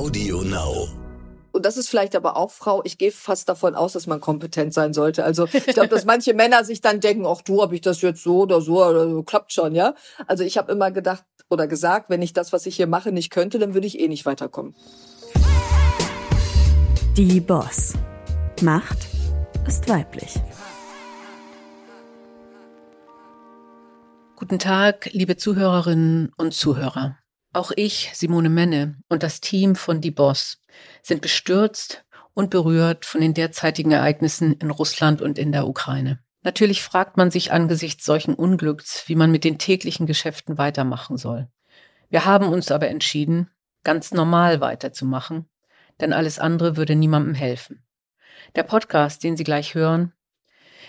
Audio Now. Und das ist vielleicht aber auch Frau. Ich gehe fast davon aus, dass man kompetent sein sollte. Also ich glaube, dass manche Männer sich dann denken, ach du, habe ich das jetzt so oder so oder so, klappt schon, ja. Also ich habe immer gedacht oder gesagt, wenn ich das, was ich hier mache, nicht könnte, dann würde ich eh nicht weiterkommen. Die Boss. Macht ist weiblich. Guten Tag, liebe Zuhörerinnen und Zuhörer. Auch ich, Simone Menne und das Team von Die Boss sind bestürzt und berührt von den derzeitigen Ereignissen in Russland und in der Ukraine. Natürlich fragt man sich angesichts solchen Unglücks, wie man mit den täglichen Geschäften weitermachen soll. Wir haben uns aber entschieden, ganz normal weiterzumachen, denn alles andere würde niemandem helfen. Der Podcast, den Sie gleich hören,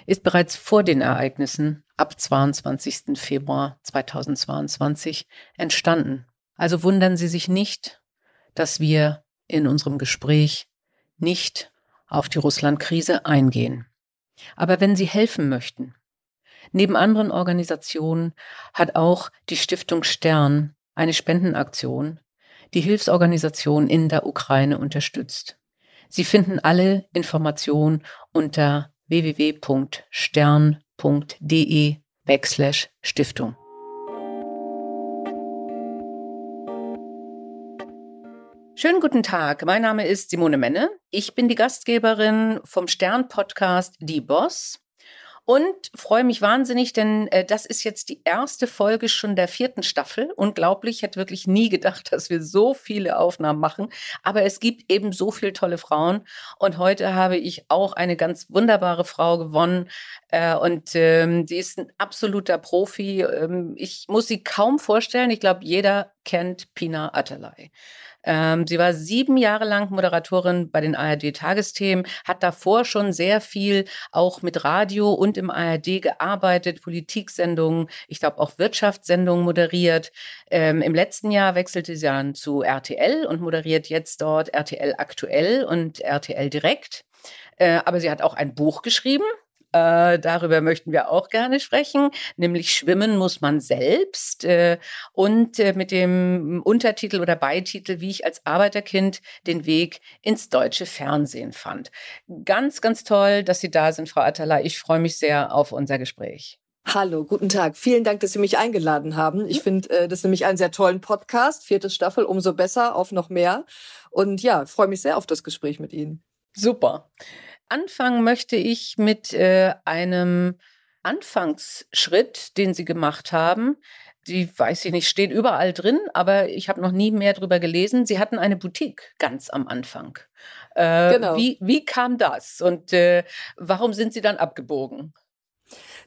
ist bereits vor den Ereignissen ab 22. Februar 2022 entstanden. Also wundern Sie sich nicht, dass wir in unserem Gespräch nicht auf die Russland-Krise eingehen. Aber wenn Sie helfen möchten, neben anderen Organisationen hat auch die Stiftung Stern eine Spendenaktion, die Hilfsorganisation in der Ukraine unterstützt. Sie finden alle Informationen unter www.stern.de backslash Stiftung. Schönen guten Tag, mein Name ist Simone Menne. Ich bin die Gastgeberin vom Stern-Podcast Die Boss und freue mich wahnsinnig, denn äh, das ist jetzt die erste Folge schon der vierten Staffel. Unglaublich, ich hätte wirklich nie gedacht, dass wir so viele Aufnahmen machen. Aber es gibt eben so viele tolle Frauen. Und heute habe ich auch eine ganz wunderbare Frau gewonnen. Äh, und ähm, die ist ein absoluter Profi. Ähm, ich muss sie kaum vorstellen. Ich glaube, jeder kennt Pina Atalay. Ähm, sie war sieben Jahre lang Moderatorin bei den ARD-Tagesthemen, hat davor schon sehr viel auch mit Radio und im ARD gearbeitet, Politiksendungen, ich glaube auch Wirtschaftssendungen moderiert. Ähm, Im letzten Jahr wechselte sie dann zu RTL und moderiert jetzt dort RTL aktuell und RTL direkt. Äh, aber sie hat auch ein Buch geschrieben, äh, darüber möchten wir auch gerne sprechen, nämlich Schwimmen muss man selbst äh, und äh, mit dem Untertitel oder Beititel, wie ich als Arbeiterkind den Weg ins deutsche Fernsehen fand. Ganz, ganz toll, dass Sie da sind, Frau Atala. Ich freue mich sehr auf unser Gespräch. Hallo, guten Tag. Vielen Dank, dass Sie mich eingeladen haben. Ich finde äh, das ist nämlich einen sehr tollen Podcast. Vierte Staffel, umso besser, auf noch mehr. Und ja, freue mich sehr auf das Gespräch mit Ihnen. Super. Anfangen möchte ich mit äh, einem Anfangsschritt, den Sie gemacht haben. Die weiß ich nicht, steht überall drin, aber ich habe noch nie mehr darüber gelesen. Sie hatten eine Boutique ganz am Anfang. Äh, genau. Wie, wie kam das und äh, warum sind Sie dann abgebogen?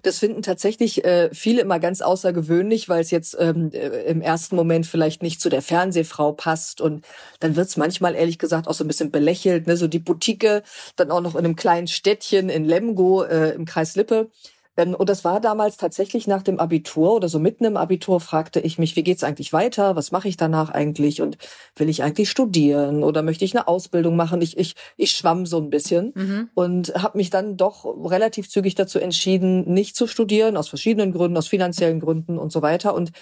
Das finden tatsächlich äh, viele immer ganz außergewöhnlich, weil es jetzt ähm, äh, im ersten Moment vielleicht nicht zu der Fernsehfrau passt. Und dann wird's manchmal ehrlich gesagt auch so ein bisschen belächelt. Ne? So die Boutique, dann auch noch in einem kleinen Städtchen in Lemgo äh, im Kreis Lippe. Und das war damals tatsächlich nach dem Abitur oder so mitten im Abitur fragte ich mich, wie geht's eigentlich weiter? Was mache ich danach eigentlich? Und will ich eigentlich studieren oder möchte ich eine Ausbildung machen? Ich, ich, ich schwamm so ein bisschen mhm. und habe mich dann doch relativ zügig dazu entschieden, nicht zu studieren, aus verschiedenen Gründen, aus finanziellen Gründen und so weiter. Und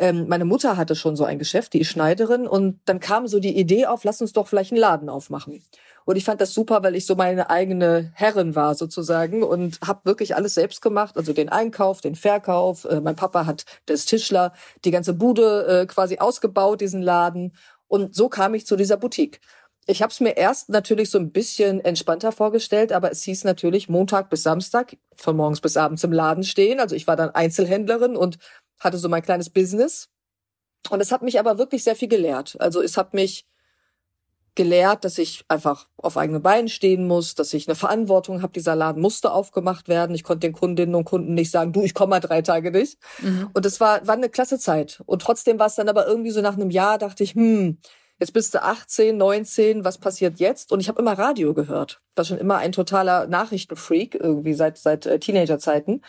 ähm, meine Mutter hatte schon so ein Geschäft, die ist Schneiderin und dann kam so die Idee auf, lass uns doch vielleicht einen Laden aufmachen. Und ich fand das super, weil ich so meine eigene Herrin war sozusagen und habe wirklich alles selbst gemacht, also den Einkauf, den Verkauf. Äh, mein Papa hat das Tischler, die ganze Bude äh, quasi ausgebaut, diesen Laden. Und so kam ich zu dieser Boutique. Ich habe es mir erst natürlich so ein bisschen entspannter vorgestellt, aber es hieß natürlich Montag bis Samstag von morgens bis abends im Laden stehen. Also ich war dann Einzelhändlerin und hatte so mein kleines Business. Und es hat mich aber wirklich sehr viel gelehrt. Also es hat mich gelehrt, dass ich einfach auf eigenen Beinen stehen muss, dass ich eine Verantwortung habe. Dieser Laden musste aufgemacht werden. Ich konnte den Kundinnen und Kunden nicht sagen, du, ich komme mal drei Tage nicht. Mhm. Und das war, war eine klasse Zeit. Und trotzdem war es dann aber irgendwie so nach einem Jahr, dachte ich, hm, jetzt bist du 18, 19, was passiert jetzt? Und ich habe immer Radio gehört. War schon immer ein totaler Nachrichtenfreak, irgendwie seit, seit äh, Teenagerzeiten.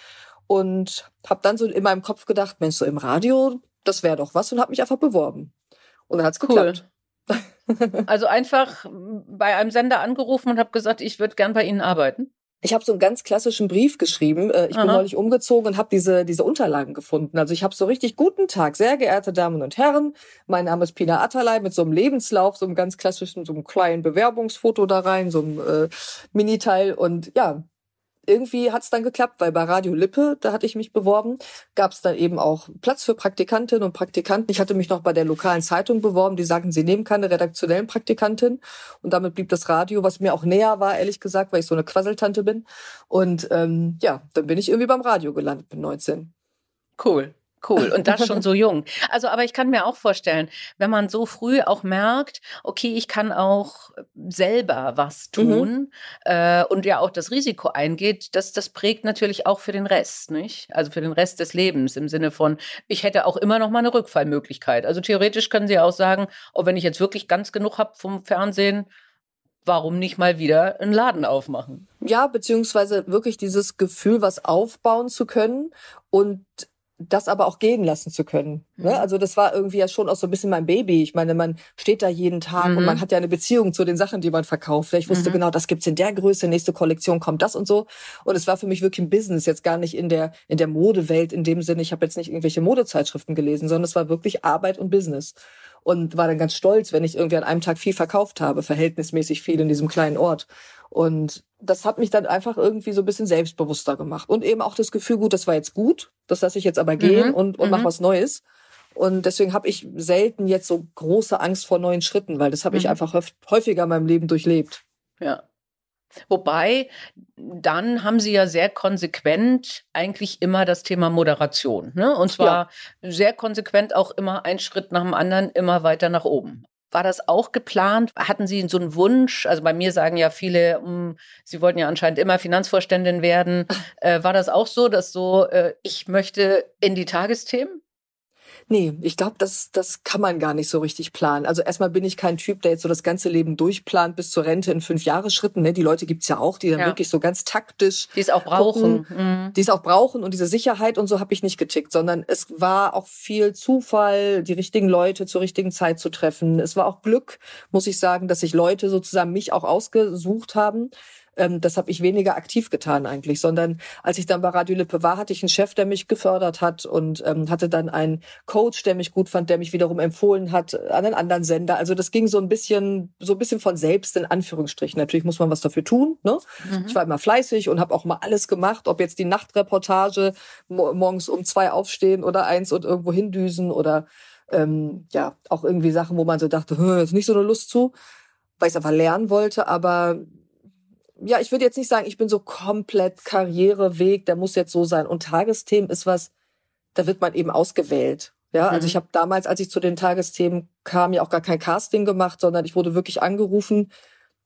Und habe dann so in meinem Kopf gedacht, Mensch, so im Radio, das wäre doch was und habe mich einfach beworben. Und dann hat's cool. geklappt. Also einfach bei einem Sender angerufen und habe gesagt, ich würde gern bei Ihnen arbeiten. Ich habe so einen ganz klassischen Brief geschrieben. Äh, ich Aha. bin neulich umgezogen und habe diese diese Unterlagen gefunden. Also ich habe so richtig guten Tag, sehr geehrte Damen und Herren. Mein Name ist Pina Atalay mit so einem Lebenslauf, so einem ganz klassischen, so einem kleinen Bewerbungsfoto da rein, so einem äh, Miniteil und ja, irgendwie hat es dann geklappt, weil bei Radio Lippe, da hatte ich mich beworben, gab es dann eben auch Platz für Praktikantinnen und Praktikanten. Ich hatte mich noch bei der lokalen Zeitung beworben, die sagten, sie nehmen keine redaktionellen Praktikantin. Und damit blieb das Radio, was mir auch näher war, ehrlich gesagt, weil ich so eine Quasseltante bin. Und ähm, ja, dann bin ich irgendwie beim Radio gelandet mit 19. Cool. Cool. Und das schon so jung. Also, aber ich kann mir auch vorstellen, wenn man so früh auch merkt, okay, ich kann auch selber was mhm. tun mhm. äh, und ja auch das Risiko eingeht, das, das prägt natürlich auch für den Rest, nicht? Also für den Rest des Lebens im Sinne von, ich hätte auch immer noch mal eine Rückfallmöglichkeit. Also theoretisch können Sie auch sagen, oh, wenn ich jetzt wirklich ganz genug habe vom Fernsehen, warum nicht mal wieder einen Laden aufmachen? Ja, beziehungsweise wirklich dieses Gefühl, was aufbauen zu können und das aber auch gehen lassen zu können. Ne? Mhm. Also das war irgendwie ja schon auch so ein bisschen mein Baby. Ich meine, man steht da jeden Tag mhm. und man hat ja eine Beziehung zu den Sachen, die man verkauft. Ich wusste mhm. genau, das gibt's in der Größe, nächste Kollektion kommt das und so. Und es war für mich wirklich ein Business, jetzt gar nicht in der in der Modewelt in dem Sinne. Ich habe jetzt nicht irgendwelche Modezeitschriften gelesen, sondern es war wirklich Arbeit und Business. Und war dann ganz stolz, wenn ich irgendwie an einem Tag viel verkauft habe, verhältnismäßig viel in diesem kleinen Ort. Und das hat mich dann einfach irgendwie so ein bisschen selbstbewusster gemacht. Und eben auch das Gefühl, gut, das war jetzt gut, das lasse ich jetzt aber gehen mhm. und, und mhm. mach was Neues. Und deswegen habe ich selten jetzt so große Angst vor neuen Schritten, weil das habe mhm. ich einfach häufiger in meinem Leben durchlebt. Ja. Wobei, dann haben Sie ja sehr konsequent eigentlich immer das Thema Moderation. Ne? Und zwar ja. sehr konsequent auch immer ein Schritt nach dem anderen, immer weiter nach oben. War das auch geplant? Hatten Sie so einen Wunsch? Also bei mir sagen ja viele, mh, hm, Sie wollten ja anscheinend immer Finanzvorständin werden. Äh, war das auch so, dass so, äh, ich möchte in die Tagesthemen? Nee, ich glaube, das, das kann man gar nicht so richtig planen. Also erstmal bin ich kein Typ, der jetzt so das ganze Leben durchplant bis zur Rente in fünf Jahresschritten. Ne? Die Leute gibt's ja auch, die dann ja. wirklich so ganz taktisch. Die es auch brauchen. Mhm. Die es auch brauchen und diese Sicherheit und so habe ich nicht getickt, sondern es war auch viel Zufall, die richtigen Leute zur richtigen Zeit zu treffen. Es war auch Glück, muss ich sagen, dass sich Leute sozusagen mich auch ausgesucht haben ähm, das habe ich weniger aktiv getan eigentlich, sondern als ich dann bei Radio Lippe war, hatte ich einen Chef, der mich gefördert hat und ähm, hatte dann einen Coach, der mich gut fand, der mich wiederum empfohlen hat an einen anderen Sender. Also das ging so ein bisschen, so ein bisschen von selbst in Anführungsstrichen. Natürlich muss man was dafür tun. Ne? Mhm. Ich war immer fleißig und habe auch mal alles gemacht, ob jetzt die Nachtreportage morgens um zwei aufstehen oder eins und irgendwo hindüsen oder ähm, ja auch irgendwie Sachen, wo man so dachte, ist nicht so eine Lust zu, weil ich es einfach lernen wollte, aber ja, ich würde jetzt nicht sagen, ich bin so komplett Karriereweg, der muss jetzt so sein. Und Tagesthemen ist was, da wird man eben ausgewählt. Ja, also mhm. ich habe damals, als ich zu den Tagesthemen kam, ja auch gar kein Casting gemacht, sondern ich wurde wirklich angerufen,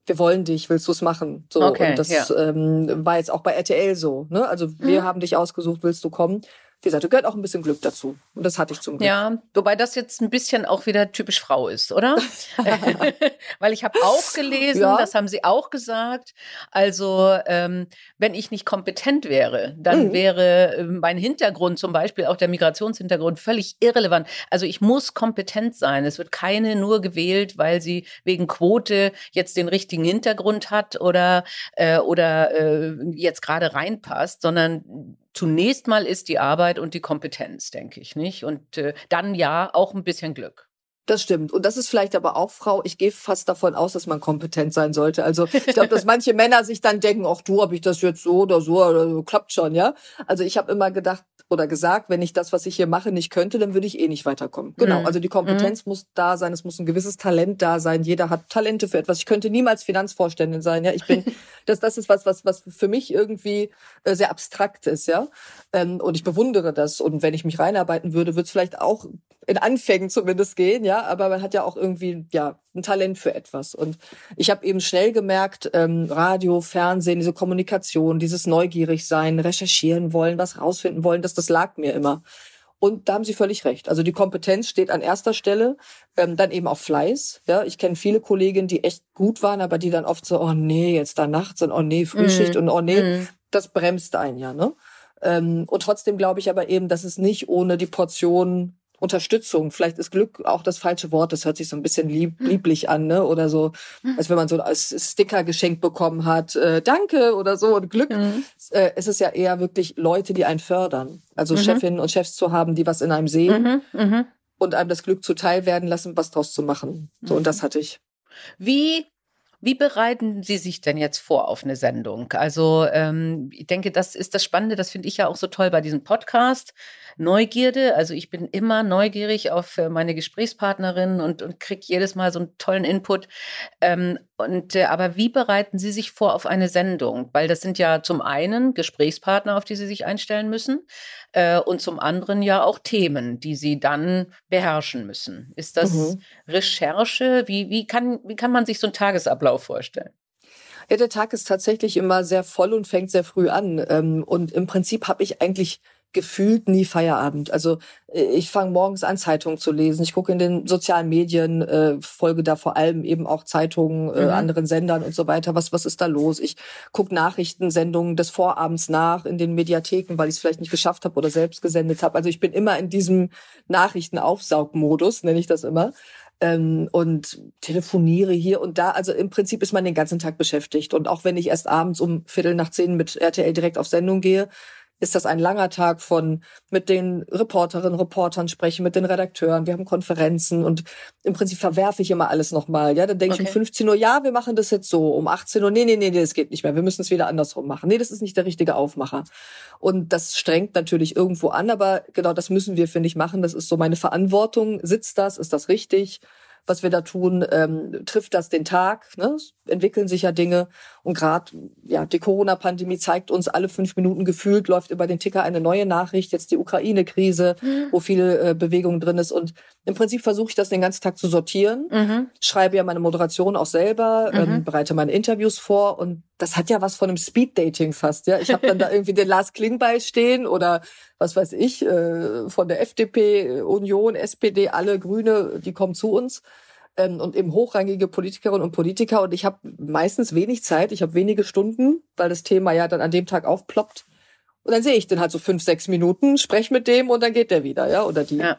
wir wollen dich, willst du es machen? So okay, und das ja. ähm, war jetzt auch bei RTL so. Ne? Also wir mhm. haben dich ausgesucht, willst du kommen? Wie gesagt, gehört auch ein bisschen Glück dazu. Und das hatte ich zum Glück. Ja, wobei das jetzt ein bisschen auch wieder typisch Frau ist, oder? Weil ich habe auch gelesen, ja. das haben Sie auch gesagt. Also, ähm, wenn ich nicht kompetent wäre, dann mhm. wäre ähm, mein Hintergrund, zum Beispiel auch der Migrationshintergrund, völlig irrelevant. Also, ich muss kompetent sein. Es wird keine nur gewählt, weil sie wegen Quote jetzt den richtigen Hintergrund hat oder, äh, oder äh, jetzt gerade reinpasst, sondern zunächst mal ist die Arbeit und die Kompetenz, denke ich, nicht? Und äh, dann ja auch ein bisschen Glück. Das stimmt. Und das ist vielleicht aber auch, Frau, ich gehe fast davon aus, dass man kompetent sein sollte. Also ich glaube, dass manche Männer sich dann denken, ach du, ob ich das jetzt so oder so oder so, klappt schon, ja. Also ich habe immer gedacht oder gesagt, wenn ich das, was ich hier mache, nicht könnte, dann würde ich eh nicht weiterkommen. Genau. Mhm. Also die Kompetenz mhm. muss da sein, es muss ein gewisses Talent da sein. Jeder hat Talente für etwas. Ich könnte niemals Finanzvorständin sein, ja. Ich bin, das, das ist was, was, was für mich irgendwie äh, sehr abstrakt ist, ja. Ähm, und ich bewundere das. Und wenn ich mich reinarbeiten würde, würde es vielleicht auch in Anfängen zumindest gehen, ja, aber man hat ja auch irgendwie ja ein Talent für etwas. Und ich habe eben schnell gemerkt, ähm, Radio, Fernsehen, diese Kommunikation, dieses neugierig sein, recherchieren wollen, was rausfinden wollen, dass das lag mir immer. Und da haben Sie völlig recht. Also die Kompetenz steht an erster Stelle, ähm, dann eben auch Fleiß. Ja, ich kenne viele Kolleginnen, die echt gut waren, aber die dann oft so, oh nee, jetzt da nachts und oh nee, Frühschicht mm. und oh nee, mm. das bremst ein ja, ne? Ähm, und trotzdem glaube ich aber eben, dass es nicht ohne die Portion Unterstützung. Vielleicht ist Glück auch das falsche Wort. Das hört sich so ein bisschen lieb, hm. lieblich an, ne? Oder so, hm. als wenn man so als Sticker geschenkt bekommen hat, äh, Danke oder so und Glück. Mhm. Äh, es ist ja eher wirklich Leute, die einen fördern. Also mhm. Chefinnen und Chefs zu haben, die was in einem sehen mhm. mhm. und einem das Glück zuteil werden lassen, was draus zu machen. So und das mhm. hatte ich. Wie wie bereiten Sie sich denn jetzt vor auf eine Sendung? Also ähm, ich denke, das ist das Spannende, das finde ich ja auch so toll bei diesem Podcast. Neugierde, also ich bin immer neugierig auf äh, meine Gesprächspartnerin und, und kriege jedes Mal so einen tollen Input. Ähm, und äh, aber wie bereiten Sie sich vor auf eine Sendung? Weil das sind ja zum einen Gesprächspartner, auf die Sie sich einstellen müssen, äh, und zum anderen ja auch Themen, die Sie dann beherrschen müssen. Ist das mhm. Recherche? Wie, wie, kann, wie kann man sich so einen Tagesablauf vorstellen? Ja, der Tag ist tatsächlich immer sehr voll und fängt sehr früh an. Ähm, und im Prinzip habe ich eigentlich gefühlt nie Feierabend. Also äh, ich fange morgens an, Zeitungen zu lesen. Ich gucke in den sozialen Medien, äh, folge da vor allem eben auch Zeitungen, äh, mhm. anderen Sendern und so weiter. Was, was ist da los? Ich gucke Nachrichtensendungen des Vorabends nach in den Mediatheken, weil ich es vielleicht nicht geschafft habe oder selbst gesendet habe. Also ich bin immer in diesem Nachrichtenaufsaugmodus, nenne ich das immer. Ähm, und telefoniere hier und da. Also im Prinzip ist man den ganzen Tag beschäftigt. Und auch wenn ich erst abends um Viertel nach zehn mit RTL direkt auf Sendung gehe, ist das ein langer Tag von mit den Reporterinnen, Reportern sprechen, mit den Redakteuren. Wir haben Konferenzen und im Prinzip verwerfe ich immer alles nochmal. Ja, dann denke okay. ich um 15 Uhr, ja, wir machen das jetzt so. Um 18 Uhr, nee, nee, nee, nee, das geht nicht mehr. Wir müssen es wieder andersrum machen. Nee, das ist nicht der richtige Aufmacher. Und das strengt natürlich irgendwo an, aber genau das müssen wir, finde ich, machen. Das ist so meine Verantwortung. Sitzt das? Ist das richtig? Was wir da tun, ähm, trifft das den Tag, ne? entwickeln sich ja Dinge. Und gerade ja, die Corona-Pandemie zeigt uns, alle fünf Minuten gefühlt läuft über den Ticker eine neue Nachricht, jetzt die Ukraine-Krise, mhm. wo viel äh, Bewegung drin ist. Und im Prinzip versuche ich das den ganzen Tag zu sortieren, mhm. schreibe ja meine Moderation auch selber, mhm. ähm, bereite meine Interviews vor und das hat ja was von einem Speed-Dating fast. Ja, Ich habe dann da irgendwie den Lars Klingbeil stehen oder was weiß ich, äh, von der FDP, Union, SPD, alle Grüne, die kommen zu uns ähm, und eben hochrangige Politikerinnen und Politiker. Und ich habe meistens wenig Zeit, ich habe wenige Stunden, weil das Thema ja dann an dem Tag aufploppt. Und dann sehe ich den halt so fünf, sechs Minuten, sprech mit dem und dann geht der wieder, ja, oder die. Ja.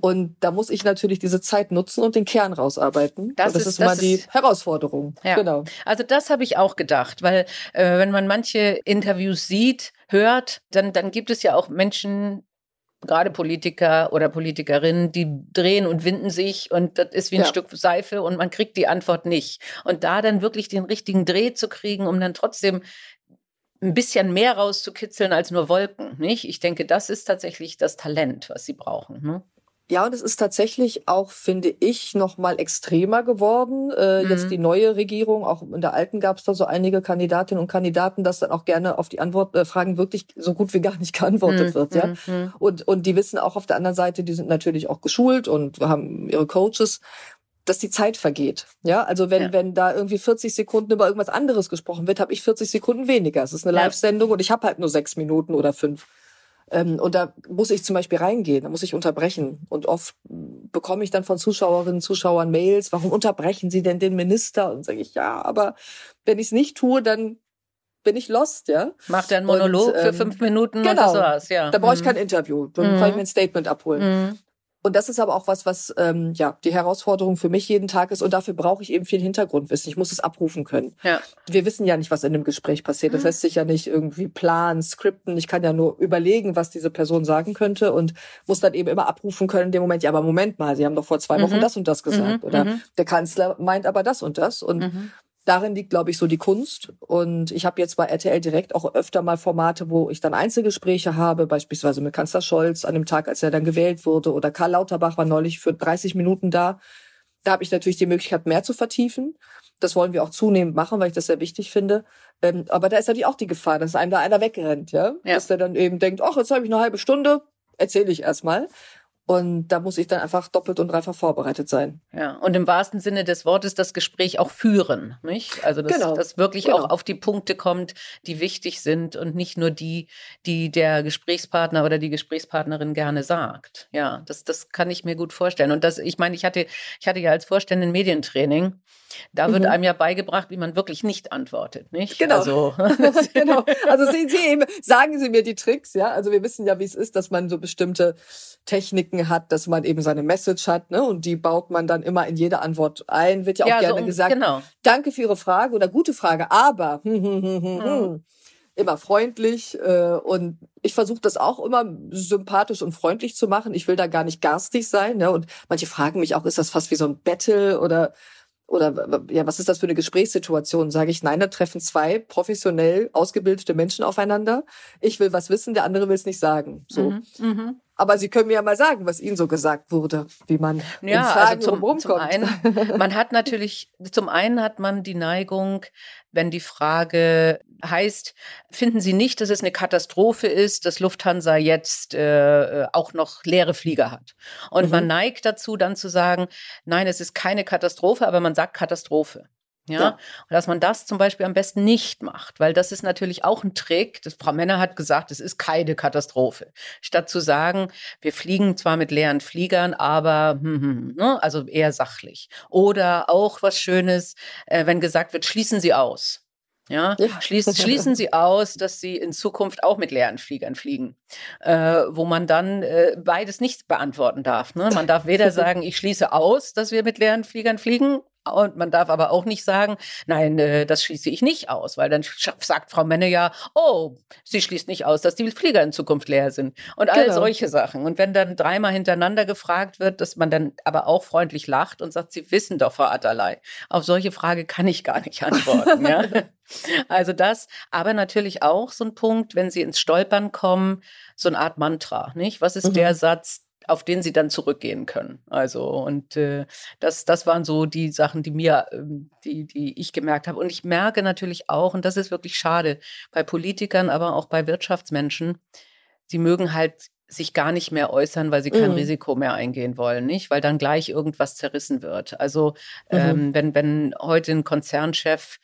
Und da muss ich natürlich diese Zeit nutzen und den Kern rausarbeiten. Das, das ist, ist, mal das die ist, Herausforderung. Ja. Genau. Also das habe ich auch gedacht, weil äh, wenn man manche Interviews sieht, hört, dann, dann gibt es ja auch Menschen, gerade Politiker oder Politikerinnen, die drehen und winden sich und das ist wie ein ja. Stück Seife und man kriegt die Antwort nicht. Und da dann wirklich den richtigen Dreh zu kriegen, um dann trotzdem ein bisschen mehr rauszukitzeln als nur Wolken, nicht? Ich denke, das ist tatsächlich das Talent, was sie brauchen. Ne? Ja, und es ist tatsächlich auch, finde ich, noch mal extremer geworden. Äh, mhm. Jetzt die neue Regierung, auch in der alten gab es da so einige Kandidatinnen und Kandidaten, dass dann auch gerne auf die Antwort äh, Fragen wirklich so gut wie gar nicht geantwortet mhm. wird. Ja, mhm. und und die wissen auch auf der anderen Seite, die sind natürlich auch geschult und haben ihre Coaches dass die Zeit vergeht. Ja, also wenn, ja. wenn da irgendwie 40 Sekunden über irgendwas anderes gesprochen wird, habe ich 40 Sekunden weniger. Es ist eine ja. Live-Sendung und ich habe halt nur sechs Minuten oder fünf. Ähm, und da muss ich zum Beispiel reingehen, da muss ich unterbrechen. Und oft bekomme ich dann von Zuschauerinnen, Zuschauern Mails, warum unterbrechen Sie denn den Minister? Und sage ich, ja, aber wenn ich es nicht tue, dann bin ich lost, ja. Macht er einen Monolog und, ähm, für fünf Minuten genau, und das war's, ja. Da brauche ich mhm. kein Interview, dann mhm. kann ich mir ein Statement abholen. Mhm. Und das ist aber auch was, was ähm, ja die Herausforderung für mich jeden Tag ist. Und dafür brauche ich eben viel Hintergrundwissen. Ich muss es abrufen können. Ja. Wir wissen ja nicht, was in dem Gespräch passiert. Das mhm. lässt sich ja nicht irgendwie planen, skripten. Ich kann ja nur überlegen, was diese Person sagen könnte und muss dann eben immer abrufen können in dem Moment. Ja, aber Moment mal, Sie haben doch vor zwei Wochen mhm. das und das gesagt. Mhm. Oder mhm. der Kanzler meint aber das und das. Und mhm darin liegt, glaube ich, so die Kunst. Und ich habe jetzt bei RTL direkt auch öfter mal Formate, wo ich dann Einzelgespräche habe, beispielsweise mit Kanzler Scholz an dem Tag, als er dann gewählt wurde, oder Karl Lauterbach war neulich für 30 Minuten da. Da habe ich natürlich die Möglichkeit, mehr zu vertiefen. Das wollen wir auch zunehmend machen, weil ich das sehr wichtig finde. Ähm, aber da ist natürlich auch die Gefahr, dass einem da einer wegrennt, ja? ja. Dass der dann eben denkt, ach, jetzt habe ich eine halbe Stunde, erzähle ich erstmal. Und da muss ich dann einfach doppelt und dreifach vorbereitet sein. Ja, und im wahrsten Sinne des Wortes das Gespräch auch führen, nicht? Also, dass genau. das wirklich genau. auch auf die Punkte kommt, die wichtig sind und nicht nur die, die der Gesprächspartner oder die Gesprächspartnerin gerne sagt. Ja, das, das kann ich mir gut vorstellen. Und das, ich meine, ich hatte, ich hatte ja als Vorständin Medientraining da wird mhm. einem ja beigebracht, wie man wirklich nicht antwortet, nicht? Genau. Also, genau. Also Sie, Sie eben, sagen Sie mir die Tricks, ja. Also wir wissen ja, wie es ist, dass man so bestimmte Techniken Bedenken hat, dass man eben seine Message hat, ne? Und die baut man dann immer in jede Antwort ein. Wird ja auch ja, gerne so, gesagt. Genau. Danke für Ihre Frage oder gute Frage, aber hm, hm, hm, hm, hm. immer freundlich äh, und ich versuche das auch immer sympathisch und freundlich zu machen. Ich will da gar nicht garstig sein. Ne? Und manche fragen mich auch, ist das fast wie so ein Battle oder oder ja, was ist das für eine Gesprächssituation? Sage ich, nein, da treffen zwei professionell ausgebildete Menschen aufeinander. Ich will was wissen, der andere will es nicht sagen. So. Mhm, mh. Aber Sie können mir ja mal sagen, was Ihnen so gesagt wurde, wie man ja, in Fragen also zum, zum einen, man hat natürlich, zum einen hat man die Neigung, wenn die Frage heißt, finden Sie nicht, dass es eine Katastrophe ist, dass Lufthansa jetzt äh, auch noch leere Flieger hat? Und mhm. man neigt dazu, dann zu sagen, nein, es ist keine Katastrophe, aber man sagt Katastrophe. Ja? ja? Und dass man das zum Beispiel am besten nicht macht, weil das ist natürlich auch ein Trick. Das, Frau Männer hat gesagt, es ist keine Katastrophe. Statt zu sagen, wir fliegen zwar mit leeren Fliegern, aber hm, hm, hm ne? also eher sachlich. Oder auch was Schönes, äh, wenn gesagt wird, schließen Sie aus. Ja, ja. Schließen, schließen Sie aus, dass Sie in Zukunft auch mit leeren Fliegern fliegen, äh, wo man dann äh, beides nicht beantworten darf. Ne? Man darf weder sagen, ich schließe aus, dass wir mit leeren Fliegern fliegen, und man darf aber auch nicht sagen, nein, äh, das schließe ich nicht aus, weil dann sagt Frau Menne ja, oh, sie schließt nicht aus, dass die Flieger in Zukunft leer sind. Und all genau. solche Sachen. Und wenn dann dreimal hintereinander gefragt wird, dass man dann aber auch freundlich lacht und sagt, Sie wissen doch, Frau Atterlei, auf solche Frage kann ich gar nicht antworten. ja? Also das, aber natürlich auch so ein Punkt, wenn Sie ins Stolpern kommen, so eine Art Mantra, nicht? Was ist mhm. der Satz, auf den sie dann zurückgehen können. Also und äh, das, das waren so die Sachen, die mir, ähm, die, die ich gemerkt habe. Und ich merke natürlich auch, und das ist wirklich schade, bei Politikern, aber auch bei Wirtschaftsmenschen, sie mögen halt sich gar nicht mehr äußern, weil sie kein mhm. Risiko mehr eingehen wollen, nicht? Weil dann gleich irgendwas zerrissen wird. Also mhm. ähm, wenn, wenn heute ein Konzernchef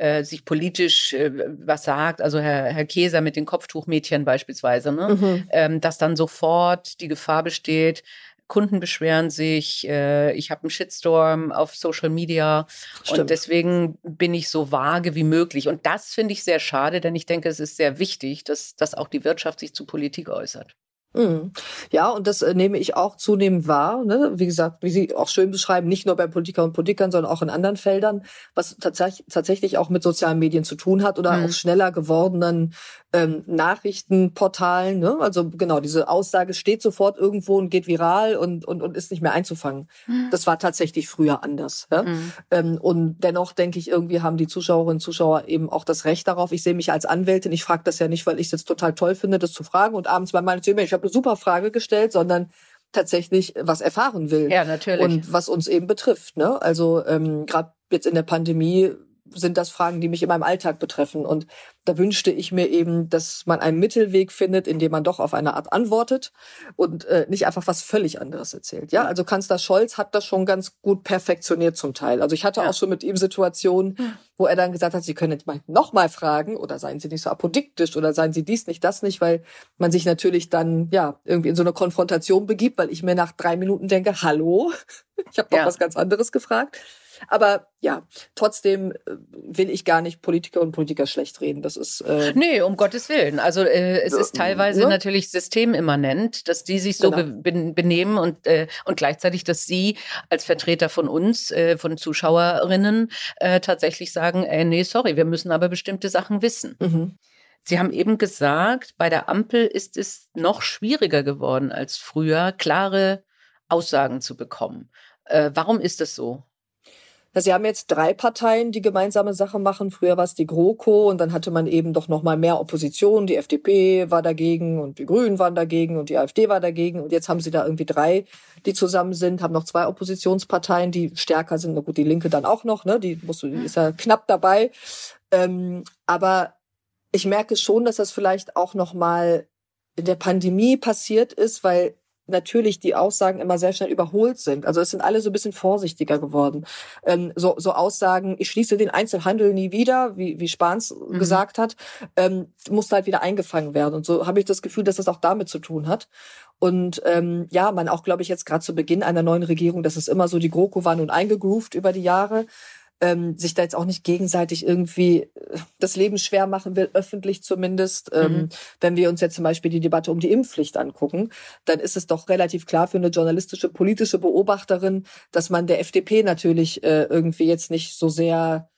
äh, sich politisch äh, was sagt, also Herr, Herr Käser mit den Kopftuchmädchen beispielsweise, ne? Mhm. Ähm, dass dann sofort die Gefahr besteht, Kunden beschweren sich, äh, ich habe einen Shitstorm auf Social Media Stimmt. und deswegen bin ich so vage wie möglich. Und das finde ich sehr schade, denn ich denke, es ist sehr wichtig, dass, dass auch die Wirtschaft sich zu Politik äußert. Mhm. Ja, und das äh, nehme ich auch zunehmend wahr. Ne? Wie gesagt, wie Sie auch schön beschreiben, nicht nur bei Politikern und Politikern, sondern auch in anderen Feldern, was tatsächlich, tatsächlich auch mit sozialen Medien zu tun hat oder mhm. auch schneller gewordenen ähm, Nachrichtenportalen. Ne? Also genau, diese Aussage steht sofort irgendwo und geht viral und, und, und ist nicht mehr einzufangen. Mhm. Das war tatsächlich früher anders. Ja? Mhm. Ähm, und dennoch denke ich, irgendwie haben die Zuschauerinnen und Zuschauer eben auch das Recht darauf. Ich sehe mich als Anwältin, ich frage das ja nicht, weil ich es jetzt total toll finde, das zu fragen und abends bei meinen ich habe eine super Frage gestellt, sondern tatsächlich was erfahren will. Ja, natürlich. Und was uns eben betrifft. Ne? Also ähm, gerade jetzt in der Pandemie sind das Fragen, die mich in meinem Alltag betreffen. Und da wünschte ich mir eben, dass man einen Mittelweg findet, in dem man doch auf eine Art antwortet und äh, nicht einfach was völlig anderes erzählt. Ja, also Kanzler Scholz hat das schon ganz gut perfektioniert zum Teil. Also ich hatte ja. auch schon mit ihm Situationen, wo er dann gesagt hat, Sie können jetzt mal nochmal fragen oder seien Sie nicht so apodiktisch oder seien Sie dies nicht, das nicht, weil man sich natürlich dann ja irgendwie in so eine Konfrontation begibt, weil ich mir nach drei Minuten denke, hallo, ich habe doch ja. was ganz anderes gefragt. Aber ja, trotzdem äh, will ich gar nicht Politiker und Politiker schlecht reden. Das ist äh, nee, um Gottes willen. Also äh, es ist teilweise ja. natürlich systemimmanent, dass die sich so genau. be benehmen und äh, und gleichzeitig, dass sie als Vertreter von uns, äh, von Zuschauerinnen, äh, tatsächlich sagen: äh, Nee, sorry, wir müssen aber bestimmte Sachen wissen. Mhm. Sie haben eben gesagt, bei der Ampel ist es noch schwieriger geworden als früher, klare Aussagen zu bekommen. Äh, warum ist das so? Sie haben jetzt drei Parteien, die gemeinsame Sache machen. Früher war es die GroKo und dann hatte man eben doch noch mal mehr Opposition. Die FDP war dagegen und die Grünen waren dagegen und die AfD war dagegen. Und jetzt haben sie da irgendwie drei, die zusammen sind, haben noch zwei Oppositionsparteien, die stärker sind. Na gut, die Linke dann auch noch, ne? Die, musst du, die ist ja knapp dabei. Ähm, aber ich merke schon, dass das vielleicht auch noch mal in der Pandemie passiert ist, weil natürlich die Aussagen immer sehr schnell überholt sind. Also es sind alle so ein bisschen vorsichtiger geworden. Ähm, so, so Aussagen, ich schließe den Einzelhandel nie wieder, wie, wie Spahns mhm. gesagt hat, ähm, muss halt wieder eingefangen werden. Und so habe ich das Gefühl, dass das auch damit zu tun hat. Und ähm, ja, man auch, glaube ich, jetzt gerade zu Beginn einer neuen Regierung, das ist immer so, die GroKo war nun eingegroovt über die Jahre. Ähm, sich da jetzt auch nicht gegenseitig irgendwie äh, das Leben schwer machen will, öffentlich zumindest. Ähm, mhm. wenn wir uns jetzt zum Beispiel die Debatte um die Impfpflicht angucken, dann ist es doch relativ klar für eine journalistische, politische Beobachterin, dass man der FDP natürlich äh, irgendwie jetzt nicht so sehr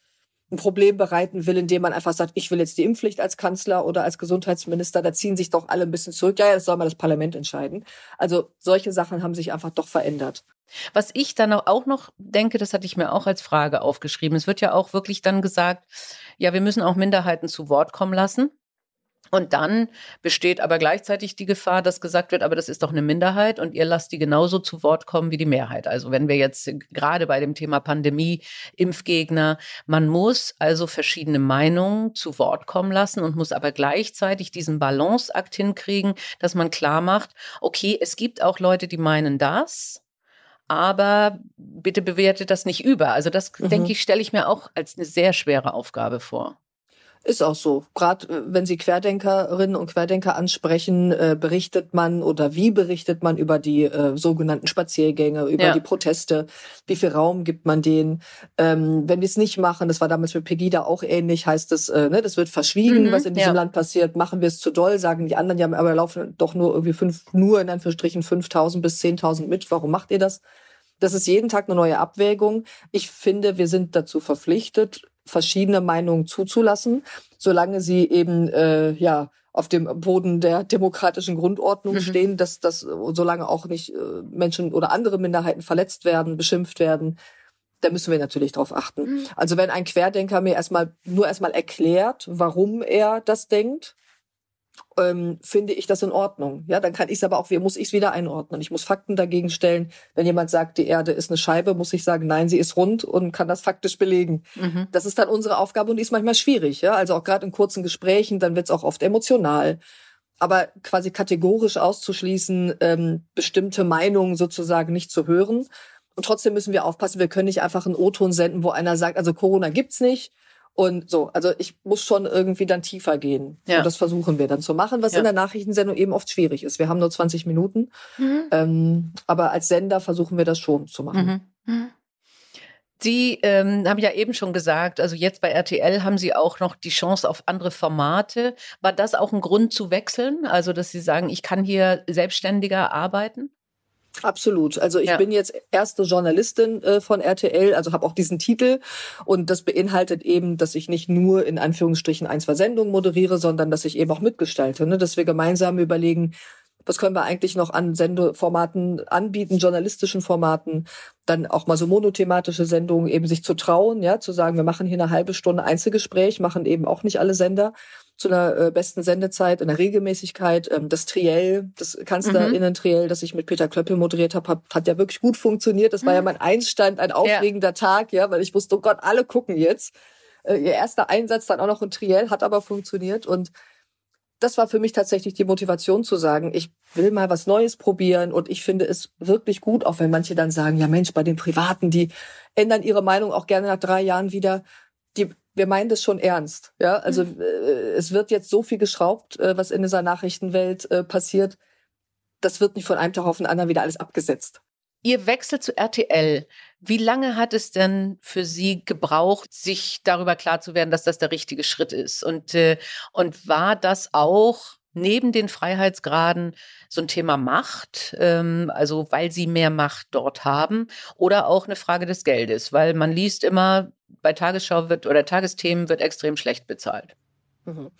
ein Problem bereiten will, indem man einfach sagt, ich will jetzt die Impfpflicht als Kanzler oder als Gesundheitsminister, da ziehen sich doch alle ein bisschen zurück. Ja, ja, das soll mal das Parlament entscheiden. Also solche Sachen haben sich einfach doch verändert. Was ich dann auch noch denke, das hatte ich mir auch als Frage aufgeschrieben. Es wird ja auch wirklich dann gesagt, ja, wir müssen auch Minderheiten zu Wort kommen lassen. Und dann besteht aber gleichzeitig die Gefahr, dass gesagt wird, aber das ist doch eine Minderheit und ihr lasst die genauso zu Wort kommen wie die Mehrheit. Also wenn wir jetzt gerade bei dem Thema Pandemie, Impfgegner, man muss also verschiedene Meinungen zu Wort kommen lassen und muss aber gleichzeitig diesen Balanceakt hinkriegen, dass man klar macht, okay, es gibt auch Leute, die meinen das, aber bitte bewertet das nicht über. Also das, mhm. denke ich, stelle ich mir auch als eine sehr schwere Aufgabe vor. Ist auch so. Gerade äh, wenn Sie Querdenkerinnen und Querdenker ansprechen, äh, berichtet man oder wie berichtet man über die äh, sogenannten Spaziergänge, über ja. die Proteste, wie viel Raum gibt man denen. Ähm, wenn wir es nicht machen, das war damals mit Pegida auch ähnlich, heißt es, äh, ne, das wird verschwiegen, mhm, was in diesem ja. Land passiert. Machen wir es zu doll, sagen die anderen, ja, aber laufen doch nur irgendwie fünf, nur in Anführungsstrichen 5.000 bis 10.000 mit. Warum macht ihr das? Das ist jeden Tag eine neue Abwägung. Ich finde, wir sind dazu verpflichtet, verschiedene Meinungen zuzulassen, solange sie eben äh, ja auf dem Boden der demokratischen Grundordnung mhm. stehen, dass dass solange auch nicht äh, Menschen oder andere Minderheiten verletzt werden, beschimpft werden, da müssen wir natürlich drauf achten. Mhm. Also wenn ein Querdenker mir erstmal nur erstmal erklärt, warum er das denkt, ähm, finde ich das in Ordnung. Ja, dann kann ich es aber auch, wie muss ich es wieder einordnen? Ich muss Fakten dagegen stellen. Wenn jemand sagt, die Erde ist eine Scheibe, muss ich sagen, nein, sie ist rund und kann das faktisch belegen. Mhm. Das ist dann unsere Aufgabe und die ist manchmal schwierig. Ja, also auch gerade in kurzen Gesprächen, dann wird es auch oft emotional. Aber quasi kategorisch auszuschließen, ähm, bestimmte Meinungen sozusagen nicht zu hören. Und trotzdem müssen wir aufpassen, wir können nicht einfach einen O-Ton senden, wo einer sagt, also Corona gibt's nicht und so, also ich muss schon irgendwie dann tiefer gehen. Ja. Und das versuchen wir dann zu machen, was ja. in der Nachrichtensendung eben oft schwierig ist. Wir haben nur 20 Minuten, mhm. ähm, aber als Sender versuchen wir das schon zu machen. Mhm. Mhm. Sie ähm, haben ja eben schon gesagt, also jetzt bei RTL haben Sie auch noch die Chance auf andere Formate. War das auch ein Grund zu wechseln? Also, dass Sie sagen, ich kann hier selbstständiger arbeiten? Absolut. Also ich ja. bin jetzt erste Journalistin äh, von RTL, also habe auch diesen Titel und das beinhaltet eben, dass ich nicht nur in Anführungsstrichen ein, zwei Sendungen moderiere, sondern dass ich eben auch mitgestalte, ne? dass wir gemeinsam überlegen, was können wir eigentlich noch an Sendeformaten anbieten, journalistischen Formaten, dann auch mal so monothematische Sendungen eben sich zu trauen, ja, zu sagen, wir machen hier eine halbe Stunde Einzelgespräch, machen eben auch nicht alle Sender zu einer äh, besten Sendezeit, in der Regelmäßigkeit. Ähm, das Triell, das Kanzlerinnen-Triell, das ich mit Peter Klöppel moderiert habe, hat, hat ja wirklich gut funktioniert. Das war ja mhm. mein Einstand, ein aufregender ja. Tag, ja, weil ich wusste, oh Gott, alle gucken jetzt. Äh, ihr erster Einsatz dann auch noch ein Triell, hat aber funktioniert und das war für mich tatsächlich die Motivation zu sagen, ich will mal was Neues probieren und ich finde es wirklich gut, auch wenn manche dann sagen, ja Mensch, bei den Privaten, die ändern ihre Meinung auch gerne nach drei Jahren wieder. Die wir meinen das schon ernst. Ja, also mhm. äh, es wird jetzt so viel geschraubt, äh, was in dieser Nachrichtenwelt äh, passiert. Das wird nicht von einem Tag auf den anderen wieder alles abgesetzt. Ihr Wechsel zu RTL, wie lange hat es denn für Sie gebraucht, sich darüber klar zu werden, dass das der richtige Schritt ist? Und, und war das auch neben den Freiheitsgraden so ein Thema Macht, ähm, also weil sie mehr Macht dort haben, oder auch eine Frage des Geldes, weil man liest immer, bei Tagesschau wird oder Tagesthemen wird extrem schlecht bezahlt. Mhm.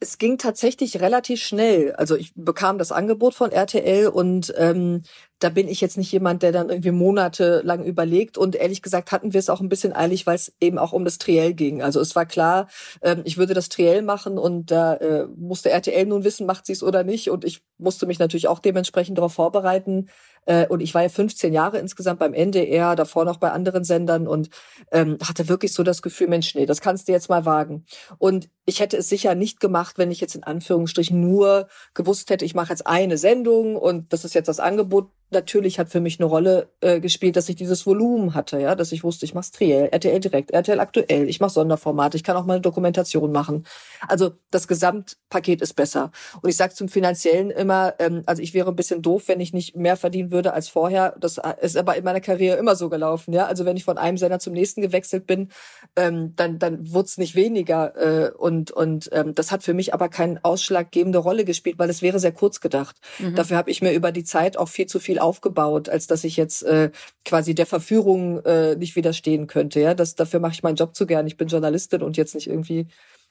Es ging tatsächlich relativ schnell. Also ich bekam das Angebot von RTL und ähm, da bin ich jetzt nicht jemand, der dann irgendwie monatelang überlegt. Und ehrlich gesagt hatten wir es auch ein bisschen eilig, weil es eben auch um das Triell ging. Also es war klar, ähm, ich würde das Triell machen und da äh, musste RTL nun wissen, macht sie es oder nicht. Und ich musste mich natürlich auch dementsprechend darauf vorbereiten. Äh, und ich war ja 15 Jahre insgesamt beim NDR, davor noch bei anderen Sendern und ähm, hatte wirklich so das Gefühl, Mensch, nee, das kannst du jetzt mal wagen. Und ich hätte es sicher nicht gemacht, wenn ich jetzt in Anführungsstrichen nur gewusst hätte, ich mache jetzt eine Sendung und das ist jetzt das Angebot natürlich hat für mich eine Rolle äh, gespielt, dass ich dieses Volumen hatte, ja, dass ich wusste, ich mache Triell, RTL direkt, RTL aktuell, ich mache Sonderformate, ich kann auch mal eine Dokumentation machen. Also das Gesamtpaket ist besser. Und ich sage zum Finanziellen immer, ähm, also ich wäre ein bisschen doof, wenn ich nicht mehr verdienen würde als vorher. Das ist aber in meiner Karriere immer so gelaufen, ja. Also wenn ich von einem Sender zum nächsten gewechselt bin, ähm, dann dann wurde es nicht weniger äh, und und ähm, das hat für mich aber keine ausschlaggebende Rolle gespielt, weil es wäre sehr kurz gedacht. Mhm. Dafür habe ich mir über die Zeit auch viel zu viel aufgebaut, als dass ich jetzt äh, quasi der Verführung äh, nicht widerstehen könnte. Ja, das dafür mache ich meinen Job zu gern. Ich bin Journalistin und jetzt nicht irgendwie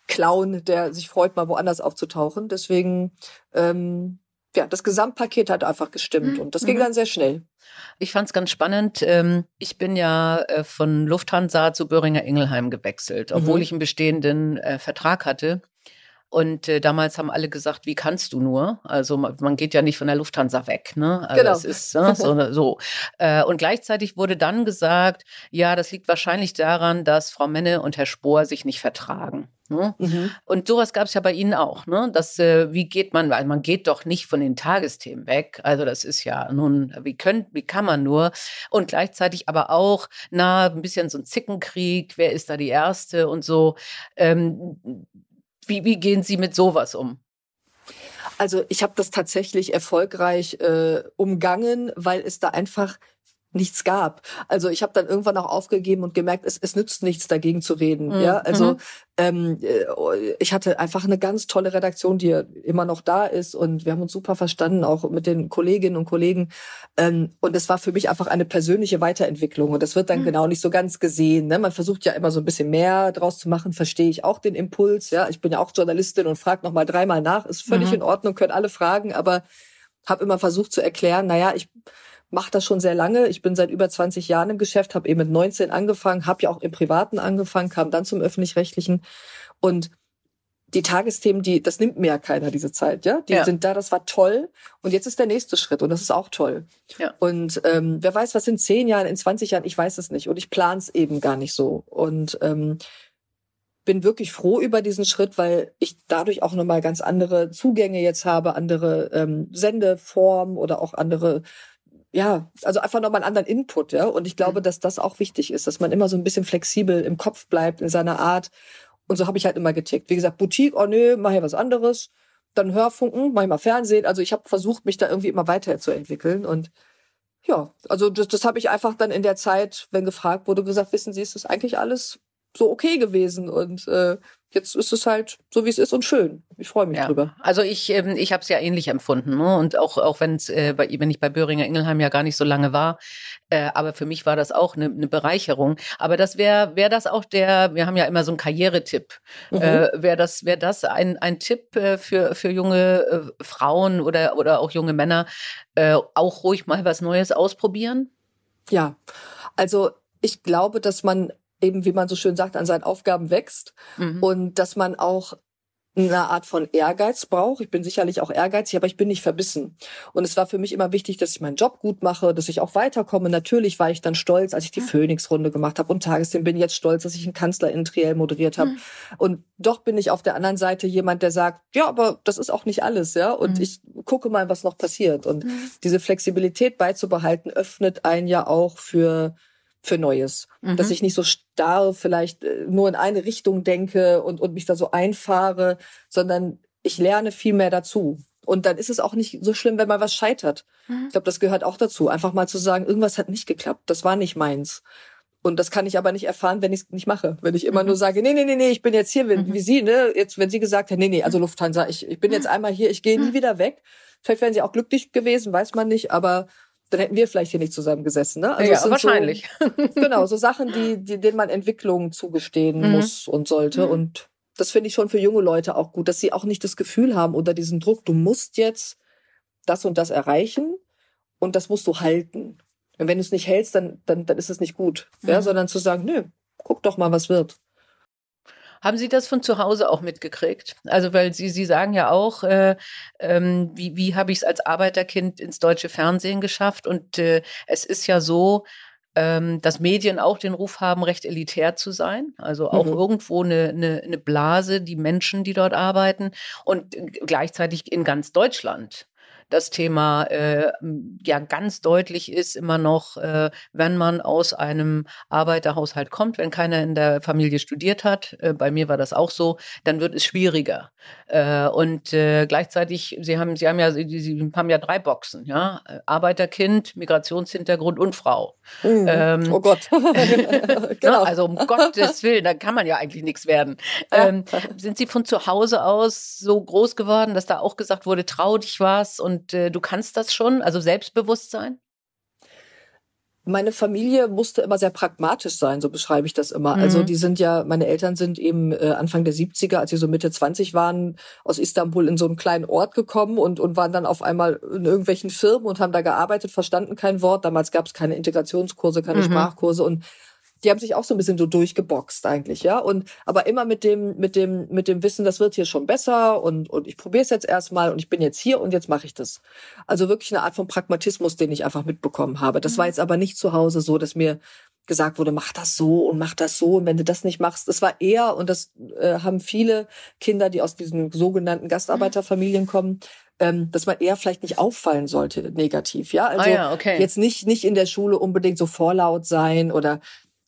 Clown, der sich freut, mal woanders aufzutauchen. Deswegen ähm, ja, das Gesamtpaket hat einfach gestimmt mhm. und das ging mhm. dann sehr schnell. Ich fand es ganz spannend. Ähm, ich bin ja äh, von Lufthansa zu Böhringer Ingelheim gewechselt, obwohl mhm. ich einen bestehenden äh, Vertrag hatte. Und äh, damals haben alle gesagt, wie kannst du nur? Also man, man geht ja nicht von der Lufthansa weg, ne? Also genau. das ist ne, so. so. Äh, und gleichzeitig wurde dann gesagt, ja, das liegt wahrscheinlich daran, dass Frau Menne und Herr Spohr sich nicht vertragen. Ne? Mhm. Und sowas gab es ja bei Ihnen auch, ne? Das, äh, wie geht man, weil man geht doch nicht von den Tagesthemen weg. Also das ist ja nun, wie könnt, wie kann man nur? Und gleichzeitig aber auch, na, ein bisschen so ein Zickenkrieg, wer ist da die Erste und so. Ähm, wie, wie gehen Sie mit sowas um? Also ich habe das tatsächlich erfolgreich äh, umgangen, weil es da einfach nichts gab. Also ich habe dann irgendwann auch aufgegeben und gemerkt, es, es nützt nichts dagegen zu reden. Mhm. Ja, also mhm. ähm, äh, ich hatte einfach eine ganz tolle Redaktion, die immer noch da ist und wir haben uns super verstanden, auch mit den Kolleginnen und Kollegen. Ähm, und es war für mich einfach eine persönliche Weiterentwicklung und das wird dann mhm. genau nicht so ganz gesehen. Ne? Man versucht ja immer so ein bisschen mehr draus zu machen. Verstehe ich auch den Impuls. Ja, ich bin ja auch Journalistin und frage noch mal dreimal nach. Ist völlig mhm. in Ordnung, können alle fragen, aber habe immer versucht zu erklären. Naja, ich mache das schon sehr lange. Ich bin seit über 20 Jahren im Geschäft, habe eben mit 19 angefangen, habe ja auch im Privaten angefangen, kam dann zum öffentlich-rechtlichen und die Tagesthemen, die, das nimmt mir ja keiner diese Zeit, ja. Die ja. sind da, das war toll. Und jetzt ist der nächste Schritt und das ist auch toll. Ja. Und ähm, wer weiß, was in zehn Jahren, in 20 Jahren, ich weiß es nicht. Und ich plane es eben gar nicht so. Und ähm, bin wirklich froh über diesen Schritt, weil ich dadurch auch nochmal ganz andere Zugänge jetzt habe, andere ähm, Sendeformen oder auch andere ja, also einfach nochmal einen anderen Input, ja. Und ich glaube, mhm. dass das auch wichtig ist, dass man immer so ein bisschen flexibel im Kopf bleibt, in seiner Art. Und so habe ich halt immer getickt. Wie gesagt, Boutique, oh nö, mach hier was anderes. Dann Hörfunken, mach ich mal Fernsehen. Also ich habe versucht, mich da irgendwie immer weiterzuentwickeln. Und ja, also das, das habe ich einfach dann in der Zeit, wenn gefragt wurde, gesagt, wissen Sie, ist das eigentlich alles so okay gewesen? Und äh, jetzt ist es halt so, wie es ist und schön. Ich freue mich ja. drüber. Also ich, ähm, ich habe es ja ähnlich empfunden. Ne? Und auch, auch wenn's, äh, bei, wenn ich bei Böhringer Ingelheim ja gar nicht so lange war, äh, aber für mich war das auch eine, eine Bereicherung. Aber das wäre wär das auch der, wir haben ja immer so einen Karrieretipp. Mhm. Äh, wäre das, wär das ein, ein Tipp äh, für, für junge äh, Frauen oder, oder auch junge Männer, äh, auch ruhig mal was Neues ausprobieren? Ja, also ich glaube, dass man eben, wie man so schön sagt, an seinen Aufgaben wächst mhm. und dass man auch eine Art von Ehrgeiz braucht. Ich bin sicherlich auch ehrgeizig, aber ich bin nicht verbissen. Und es war für mich immer wichtig, dass ich meinen Job gut mache, dass ich auch weiterkomme. Natürlich war ich dann stolz, als ich die Phoenix-Runde gemacht habe und Tagesthemen. Bin jetzt stolz, dass ich einen Kanzler in Triell moderiert habe. Mhm. Und doch bin ich auf der anderen Seite jemand, der sagt, ja, aber das ist auch nicht alles, ja. Und mhm. ich gucke mal, was noch passiert. Und mhm. diese Flexibilität beizubehalten, öffnet einen ja auch für für Neues. Mhm. Dass ich nicht so starr vielleicht äh, nur in eine Richtung denke und, und mich da so einfahre, sondern ich lerne viel mehr dazu. Und dann ist es auch nicht so schlimm, wenn mal was scheitert. Mhm. Ich glaube, das gehört auch dazu. Einfach mal zu sagen, irgendwas hat nicht geklappt, das war nicht meins. Und das kann ich aber nicht erfahren, wenn ich es nicht mache. Wenn ich immer mhm. nur sage, nee, nee, nee, nee, ich bin jetzt hier, wie, mhm. wie Sie, ne? Jetzt, wenn Sie gesagt haben, nee, nee, also Lufthansa, ich, ich bin jetzt einmal hier, ich gehe nie wieder weg. Vielleicht wären Sie auch glücklich gewesen, weiß man nicht, aber dann hätten wir vielleicht hier nicht zusammengesessen. Ne? Also ja, wahrscheinlich. So, genau, so Sachen, die, die, denen man Entwicklung zugestehen mhm. muss und sollte. Mhm. Und das finde ich schon für junge Leute auch gut, dass sie auch nicht das Gefühl haben unter diesem Druck, du musst jetzt das und das erreichen und das musst du halten. Und wenn du es nicht hältst, dann, dann, dann ist es nicht gut. Mhm. Ja, sondern zu sagen, nö, guck doch mal, was wird. Haben Sie das von zu Hause auch mitgekriegt? Also, weil Sie, Sie sagen ja auch, äh, ähm, wie, wie habe ich es als Arbeiterkind ins deutsche Fernsehen geschafft? Und äh, es ist ja so, ähm, dass Medien auch den Ruf haben, recht elitär zu sein. Also auch mhm. irgendwo eine, eine, eine Blase, die Menschen, die dort arbeiten und gleichzeitig in ganz Deutschland das Thema äh, ja ganz deutlich ist immer noch, äh, wenn man aus einem Arbeiterhaushalt kommt, wenn keiner in der Familie studiert hat, äh, bei mir war das auch so, dann wird es schwieriger. Äh, und äh, gleichzeitig, Sie haben, Sie haben ja, Sie, Sie haben ja drei Boxen, ja, Arbeiterkind, Migrationshintergrund und Frau. Mhm. Ähm, oh Gott. genau. Also um Gottes Willen, da kann man ja eigentlich nichts werden. Ähm, sind Sie von zu Hause aus so groß geworden, dass da auch gesagt wurde, trau dich was und äh, du kannst das schon, also Selbstbewusstsein? Meine Familie musste immer sehr pragmatisch sein, so beschreibe ich das immer. Also mhm. Also die sind ja, meine Eltern sind eben äh, Anfang der 70er, als sie so Mitte 20 waren, aus Istanbul in so einen kleinen Ort gekommen und, und waren dann auf einmal in irgendwelchen Firmen und haben da gearbeitet, verstanden kein Wort. Damals gab es keine Integrationskurse, keine mhm. Sprachkurse und die haben sich auch so ein bisschen so durchgeboxt eigentlich, ja. Und aber immer mit dem, mit dem, mit dem Wissen, das wird hier schon besser und, und ich probiere es jetzt erstmal und ich bin jetzt hier und jetzt mache ich das. Also wirklich eine Art von Pragmatismus, den ich einfach mitbekommen habe. Das war mhm. jetzt aber nicht zu Hause so, dass mir gesagt wurde, mach das so und mach das so und wenn du das nicht machst, das war eher und das äh, haben viele Kinder, die aus diesen sogenannten Gastarbeiterfamilien kommen, ähm, dass man eher vielleicht nicht auffallen sollte negativ, ja. Also ah ja, okay. jetzt nicht nicht in der Schule unbedingt so vorlaut sein oder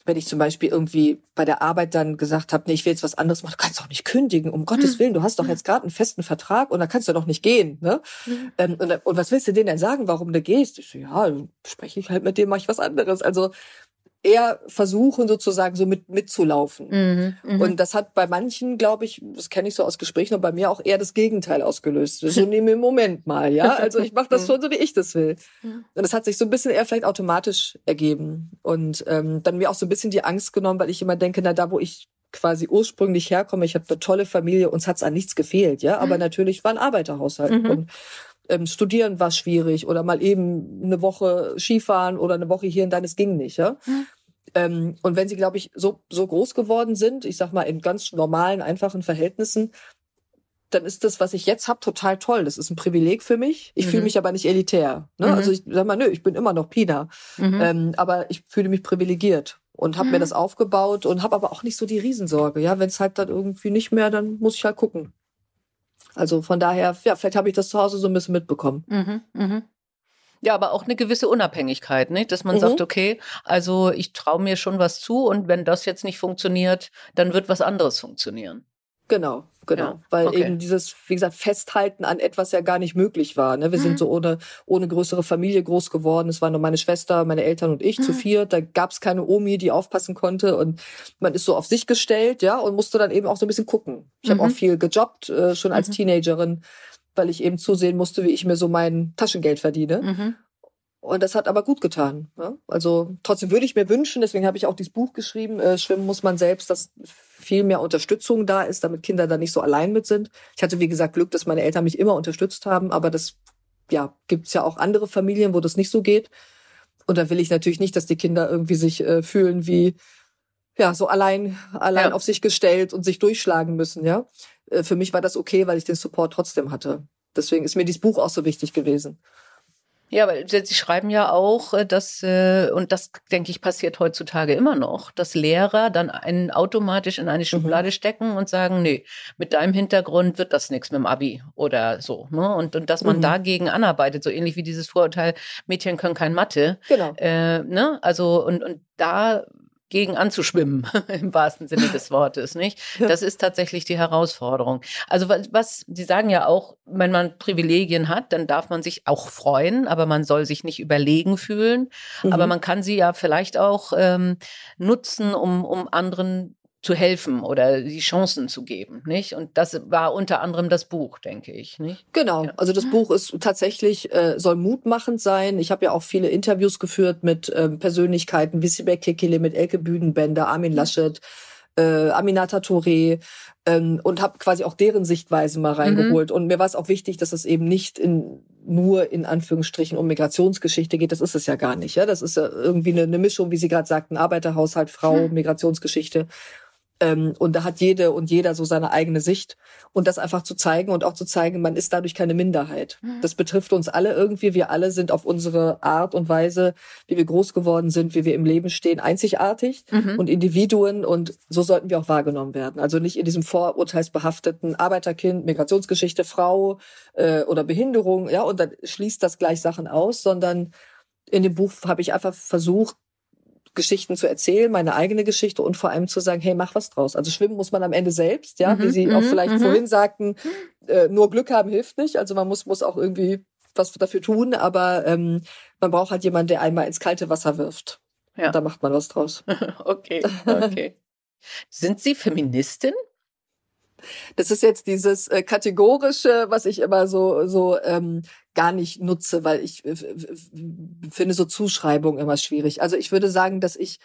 wenn ich zum Beispiel irgendwie bei der Arbeit dann gesagt habe, nee, ich will jetzt was anderes machen, du kannst doch nicht kündigen, um Gottes hm. Willen, du hast doch jetzt gerade einen festen Vertrag und da kannst du doch nicht gehen. Ne? Mhm. Ähm, und, und, was willst du denen denn sagen, warum du gehst? Ich so, ja, spreche ich halt mit dem, mache ich was anderes. Also eher versuchen sozusagen so mit mitzulaufen. Mhm, mh. Und das hat bei manchen, glaube ich, das kenne ich so aus Gesprächen und bei mir auch eher das Gegenteil ausgelöst. So nehme im Moment mal, ja. Also ich mache das schon so, wie ich das will. Und das hat sich so ein bisschen eher vielleicht automatisch ergeben. Und ähm, dann mir auch so ein bisschen die Angst genommen, weil ich immer denke, na da, wo ich quasi ursprünglich herkomme, ich habe eine tolle Familie, uns hat's an nichts gefehlt, ja. Aber mhm. natürlich war ein Arbeiterhaushalt. Mhm. Und ähm, studieren war schwierig oder mal eben eine Woche Skifahren oder eine Woche hier und dann, es ging nicht. Ja? Mhm. Ähm, und wenn sie, glaube ich, so, so groß geworden sind, ich sag mal in ganz normalen, einfachen Verhältnissen, dann ist das, was ich jetzt habe, total toll. Das ist ein Privileg für mich. Ich mhm. fühle mich aber nicht elitär. Ne? Mhm. Also ich sag mal, nö, ich bin immer noch Pina. Mhm. Ähm, aber ich fühle mich privilegiert und habe mir mhm. das aufgebaut und habe aber auch nicht so die Riesensorge. Ja, wenn es halt dann irgendwie nicht mehr, dann muss ich halt gucken. Also von daher, ja, vielleicht habe ich das zu Hause so ein bisschen mitbekommen. Mhm, mh. Ja, aber auch eine gewisse Unabhängigkeit, nicht? dass man mhm. sagt, okay, also ich traue mir schon was zu und wenn das jetzt nicht funktioniert, dann wird was anderes funktionieren. Genau, genau. Ja, Weil okay. eben dieses, wie gesagt, Festhalten an etwas ja gar nicht möglich war. Ne? Wir mhm. sind so ohne, ohne größere Familie groß geworden. Es war nur meine Schwester, meine Eltern und ich mhm. zu vier. Da gab es keine Omi, die aufpassen konnte. Und man ist so auf sich gestellt, ja, und musste dann eben auch so ein bisschen gucken. Ich mhm. habe auch viel gejobbt, äh, schon als mhm. Teenagerin, weil ich eben zusehen musste, wie ich mir so mein Taschengeld verdiene. Mhm. Und das hat aber gut getan. Ja? Also trotzdem würde ich mir wünschen, deswegen habe ich auch dieses Buch geschrieben, äh, Schwimmen muss man selbst, dass viel mehr Unterstützung da ist, damit Kinder da nicht so allein mit sind. Ich hatte, wie gesagt, Glück, dass meine Eltern mich immer unterstützt haben, aber das ja, gibt's ja auch andere Familien, wo das nicht so geht. Und da will ich natürlich nicht, dass die Kinder irgendwie sich äh, fühlen wie ja so allein allein ja. auf sich gestellt und sich durchschlagen müssen. Ja, äh, für mich war das okay, weil ich den Support trotzdem hatte. Deswegen ist mir dieses Buch auch so wichtig gewesen. Ja, weil Sie schreiben ja auch, äh, dass, äh, und das denke ich passiert heutzutage immer noch, dass Lehrer dann einen automatisch in eine mhm. Schublade mhm. stecken und sagen, nee, mit deinem Hintergrund wird das nichts mit dem Abi oder so. Ne? Und, und dass man mhm. dagegen anarbeitet, so ähnlich wie dieses Vorurteil, Mädchen können kein Mathe. Genau. Äh, ne? Also, und, und da gegen anzuschwimmen, im wahrsten Sinne des Wortes, nicht? Das ist tatsächlich die Herausforderung. Also was, was, Sie sagen ja auch, wenn man Privilegien hat, dann darf man sich auch freuen, aber man soll sich nicht überlegen fühlen. Mhm. Aber man kann sie ja vielleicht auch ähm, nutzen, um, um anderen zu helfen oder die Chancen zu geben, nicht? Und das war unter anderem das Buch, denke ich, nicht? Genau. Ja. Also das Buch ist tatsächlich äh, soll mutmachend sein. Ich habe ja auch viele Interviews geführt mit ähm, Persönlichkeiten wie Sibek Kekele, mit Elke Büdenbender, Armin mhm. Laschet, äh, Aminata Touré ähm, und habe quasi auch deren Sichtweise mal reingeholt. Mhm. Und mir war es auch wichtig, dass es eben nicht in nur in Anführungsstrichen um Migrationsgeschichte geht. Das ist es ja gar nicht. Ja, das ist ja irgendwie eine, eine Mischung, wie Sie gerade sagten, Arbeiterhaushalt, Frau, mhm. Migrationsgeschichte. Ähm, und da hat jede und jeder so seine eigene Sicht. Und das einfach zu zeigen und auch zu zeigen, man ist dadurch keine Minderheit. Mhm. Das betrifft uns alle irgendwie. Wir alle sind auf unsere Art und Weise, wie wir groß geworden sind, wie wir im Leben stehen, einzigartig mhm. und Individuen. Und so sollten wir auch wahrgenommen werden. Also nicht in diesem vorurteilsbehafteten Arbeiterkind, Migrationsgeschichte, Frau äh, oder Behinderung. Ja, und dann schließt das gleich Sachen aus, sondern in dem Buch habe ich einfach versucht, Geschichten zu erzählen, meine eigene Geschichte und vor allem zu sagen, hey, mach was draus. Also schwimmen muss man am Ende selbst, ja, mhm, wie Sie auch mhm, vielleicht mhm. vorhin sagten, äh, nur Glück haben hilft nicht. Also man muss, muss auch irgendwie was dafür tun, aber ähm, man braucht halt jemanden, der einmal ins kalte Wasser wirft. Ja. Da macht man was draus. okay, okay. Sind Sie Feministin? Das ist jetzt dieses äh, kategorische, was ich immer so so ähm, gar nicht nutze, weil ich äh, finde so Zuschreibungen immer schwierig. Also ich würde sagen, dass ich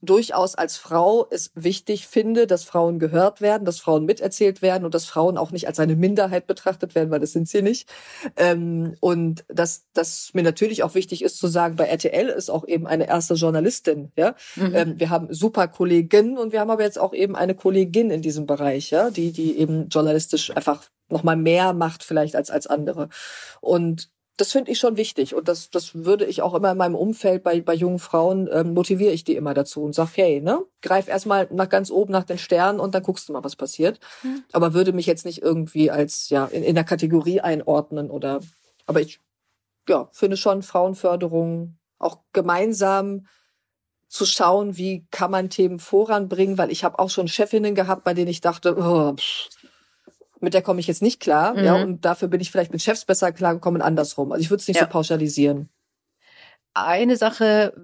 durchaus als Frau es wichtig finde, dass Frauen gehört werden, dass Frauen miterzählt werden und dass Frauen auch nicht als eine Minderheit betrachtet werden, weil das sind sie nicht. Ähm, und dass das mir natürlich auch wichtig ist zu sagen, bei RTL ist auch eben eine erste Journalistin. Ja, mhm. ähm, wir haben super Kolleginnen und wir haben aber jetzt auch eben eine Kollegin in diesem Bereich, ja, die die eben journalistisch einfach noch mal mehr macht vielleicht als als andere. Und das finde ich schon wichtig und das, das würde ich auch immer in meinem Umfeld bei, bei jungen Frauen ähm, motiviere ich die immer dazu und sag, hey, ne, greif erstmal nach ganz oben nach den Sternen und dann guckst du mal, was passiert. Mhm. Aber würde mich jetzt nicht irgendwie als ja in, in der Kategorie einordnen oder aber ich ja, finde schon Frauenförderung auch gemeinsam zu schauen, wie kann man Themen voranbringen, weil ich habe auch schon Chefinnen gehabt, bei denen ich dachte, oh, pff, mit der komme ich jetzt nicht klar, mhm. ja, und dafür bin ich vielleicht mit Chefs besser klargekommen, andersrum. Also ich würde es nicht ja. so pauschalisieren. Eine Sache,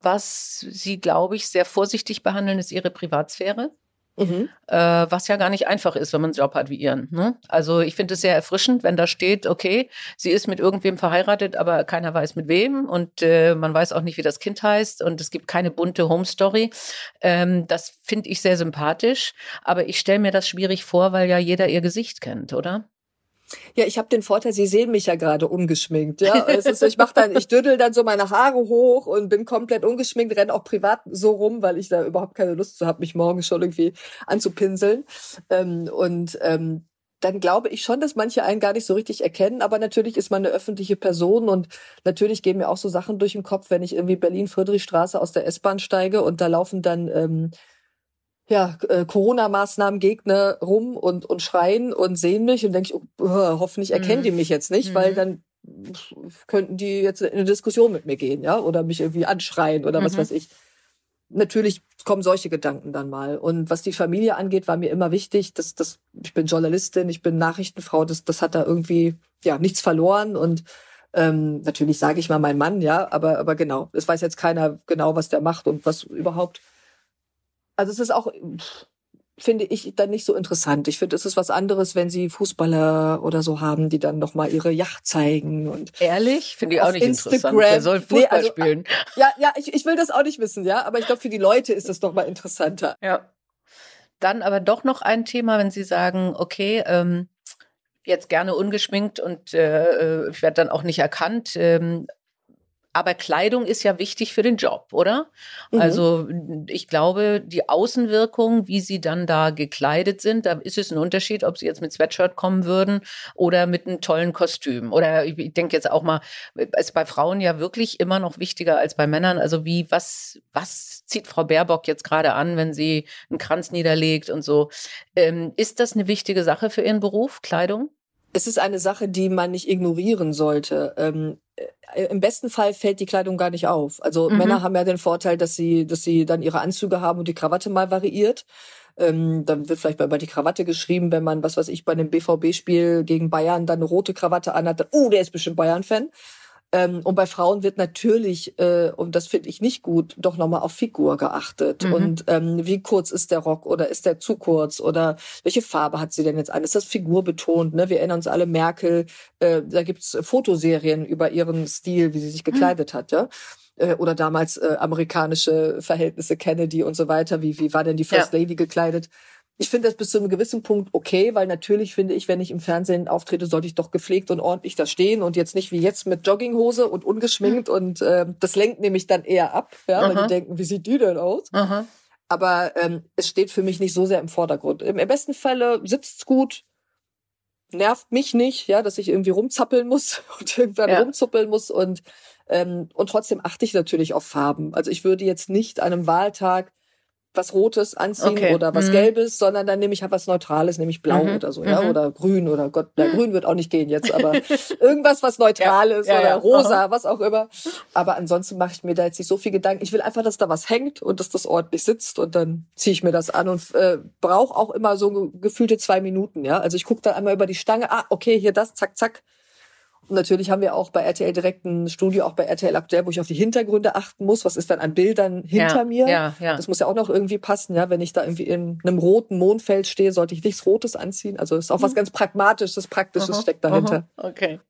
was Sie, glaube ich, sehr vorsichtig behandeln, ist Ihre Privatsphäre. Mhm. Äh, was ja gar nicht einfach ist, wenn man einen Job hat wie ihren. Ne? Also ich finde es sehr erfrischend, wenn da steht, okay, sie ist mit irgendwem verheiratet, aber keiner weiß mit wem und äh, man weiß auch nicht, wie das Kind heißt und es gibt keine bunte Home Story. Ähm, das finde ich sehr sympathisch, aber ich stelle mir das schwierig vor, weil ja jeder ihr Gesicht kennt, oder? Ja, ich habe den Vorteil, Sie sehen mich ja gerade ungeschminkt. Ja, es ist, ich mache dann, ich düdel dann so meine Haare hoch und bin komplett ungeschminkt, renne auch privat so rum, weil ich da überhaupt keine Lust zu habe, mich morgen schon irgendwie anzupinseln. Ähm, und ähm, dann glaube ich schon, dass manche einen gar nicht so richtig erkennen. Aber natürlich ist man eine öffentliche Person und natürlich gehen mir auch so Sachen durch den Kopf, wenn ich irgendwie Berlin-Friedrichstraße aus der S-Bahn steige und da laufen dann ähm, ja, äh, Corona-Maßnahmen Gegner rum und, und schreien und sehen mich und denke ich, oh, hoffentlich erkennen mhm. die mich jetzt nicht, mhm. weil dann könnten die jetzt in eine Diskussion mit mir gehen, ja, oder mich irgendwie anschreien oder was mhm. weiß ich. Natürlich kommen solche Gedanken dann mal. Und was die Familie angeht, war mir immer wichtig, dass, dass ich bin Journalistin, ich bin Nachrichtenfrau, das, das hat da irgendwie ja nichts verloren und ähm, natürlich sage ich mal mein Mann, ja, aber aber genau, es weiß jetzt keiner genau, was der macht und was überhaupt also es ist auch, finde ich, dann nicht so interessant. Ich finde, es ist was anderes, wenn sie Fußballer oder so haben, die dann nochmal ihre Yacht zeigen und. Ehrlich? Finde ich auch nicht Instagram. interessant. Wer soll Fußball nee, also, spielen? Ja, ja, ich, ich will das auch nicht wissen, ja. Aber ich glaube, für die Leute ist das nochmal interessanter. Ja. Dann aber doch noch ein Thema, wenn Sie sagen, okay, ähm, jetzt gerne ungeschminkt und äh, äh ich werde dann auch nicht erkannt. Ähm, aber Kleidung ist ja wichtig für den Job, oder? Mhm. Also ich glaube, die Außenwirkung, wie sie dann da gekleidet sind, da ist es ein Unterschied, ob sie jetzt mit Sweatshirt kommen würden oder mit einem tollen Kostüm. Oder ich, ich denke jetzt auch mal, ist bei Frauen ja wirklich immer noch wichtiger als bei Männern. Also wie, was, was zieht Frau Baerbock jetzt gerade an, wenn sie einen Kranz niederlegt und so? Ähm, ist das eine wichtige Sache für Ihren Beruf, Kleidung? es ist eine Sache, die man nicht ignorieren sollte. Ähm, äh, Im besten Fall fällt die Kleidung gar nicht auf. Also mhm. Männer haben ja den Vorteil, dass sie, dass sie dann ihre Anzüge haben und die Krawatte mal variiert. Ähm, dann wird vielleicht mal die Krawatte geschrieben, wenn man, was weiß ich, bei einem BVB-Spiel gegen Bayern dann eine rote Krawatte anhat, dann, oh, der ist bestimmt Bayern-Fan. Ähm, und bei Frauen wird natürlich, äh, und das finde ich nicht gut, doch nochmal auf Figur geachtet. Mhm. Und ähm, wie kurz ist der Rock oder ist der zu kurz oder welche Farbe hat sie denn jetzt an? Ist das figurbetont? Ne? Wir erinnern uns alle Merkel, äh, da gibt's Fotoserien über ihren Stil, wie sie sich gekleidet mhm. hat, ja äh, oder damals äh, amerikanische Verhältnisse Kennedy und so weiter. Wie, wie war denn die First ja. Lady gekleidet? Ich finde das bis zu einem gewissen Punkt okay, weil natürlich finde ich, wenn ich im Fernsehen auftrete, sollte ich doch gepflegt und ordentlich da stehen und jetzt nicht wie jetzt mit Jogginghose und ungeschminkt und äh, das lenkt nämlich dann eher ab, ja, Aha. weil die denken, wie sieht die denn aus? Aha. Aber ähm, es steht für mich nicht so sehr im Vordergrund. Im, im besten Falle sitzt's gut, nervt mich nicht, ja, dass ich irgendwie rumzappeln muss und irgendwann ja. rumzuppeln muss und ähm, und trotzdem achte ich natürlich auf Farben. Also ich würde jetzt nicht an einem Wahltag was Rotes anziehen okay. oder was mhm. Gelbes, sondern dann nehme ich halt was Neutrales, nämlich Blau mhm. oder so, ja, mhm. oder Grün oder Gott, na, Grün wird auch nicht gehen jetzt, aber irgendwas, was Neutrales ja, ja, oder Rosa, was auch immer. Aber ansonsten mache ich mir da jetzt nicht so viel Gedanken. Ich will einfach, dass da was hängt und dass das ordentlich sitzt und dann ziehe ich mir das an und äh, brauche auch immer so gefühlte zwei Minuten, ja. Also ich gucke dann einmal über die Stange, ah, okay, hier das, zack, zack und natürlich haben wir auch bei RTL direkt ein Studio, auch bei RTL aktuell, wo ich auf die Hintergründe achten muss. Was ist dann an Bildern hinter ja, mir? Ja, ja. Das muss ja auch noch irgendwie passen. Ja, wenn ich da irgendwie in einem roten Mondfeld stehe, sollte ich nichts Rotes anziehen. Also ist auch was mhm. ganz Pragmatisches, Praktisches aha, steckt dahinter. Aha, okay.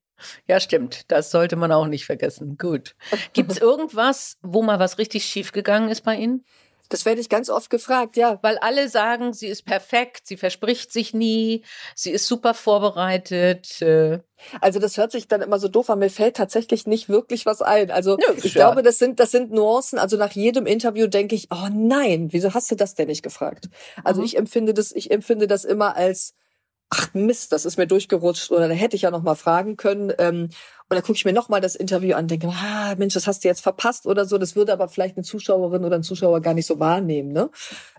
Ja, stimmt. Das sollte man auch nicht vergessen. Gut. Gibt es irgendwas, wo mal was richtig schief gegangen ist bei Ihnen? Das werde ich ganz oft gefragt, ja. Weil alle sagen, sie ist perfekt, sie verspricht sich nie, sie ist super vorbereitet. Äh. Also das hört sich dann immer so doof an. Mir fällt tatsächlich nicht wirklich was ein. Also ja, ich glaube, das sind das sind Nuancen. Also nach jedem Interview denke ich, oh nein, wieso hast du das denn nicht gefragt? Also mhm. ich empfinde das, ich empfinde das immer als ach Mist, das ist mir durchgerutscht oder da hätte ich ja noch mal fragen können. Ähm, und dann gucke ich mir noch mal das Interview an, denke, ah Mensch, das hast du jetzt verpasst oder so. Das würde aber vielleicht eine Zuschauerin oder ein Zuschauer gar nicht so wahrnehmen. Ne?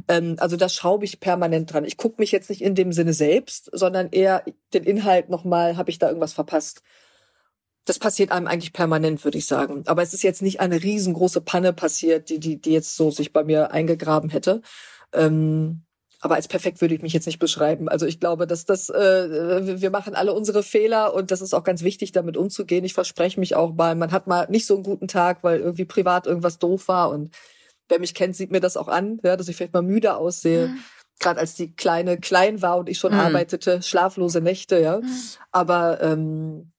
Ähm, also das schraube ich permanent dran. Ich gucke mich jetzt nicht in dem Sinne selbst, sondern eher den Inhalt noch mal, habe ich da irgendwas verpasst? Das passiert einem eigentlich permanent, würde ich sagen. Aber es ist jetzt nicht eine riesengroße Panne passiert, die die die jetzt so sich bei mir eingegraben hätte. Ähm, aber als perfekt würde ich mich jetzt nicht beschreiben. Also ich glaube, dass das, äh, wir machen alle unsere Fehler und das ist auch ganz wichtig, damit umzugehen. Ich verspreche mich auch mal, man hat mal nicht so einen guten Tag, weil irgendwie privat irgendwas doof war und wer mich kennt, sieht mir das auch an, ja, dass ich vielleicht mal müde aussehe. Mhm. Gerade als die Kleine klein war und ich schon mhm. arbeitete, schlaflose Nächte, ja. Mhm. Aber ähm,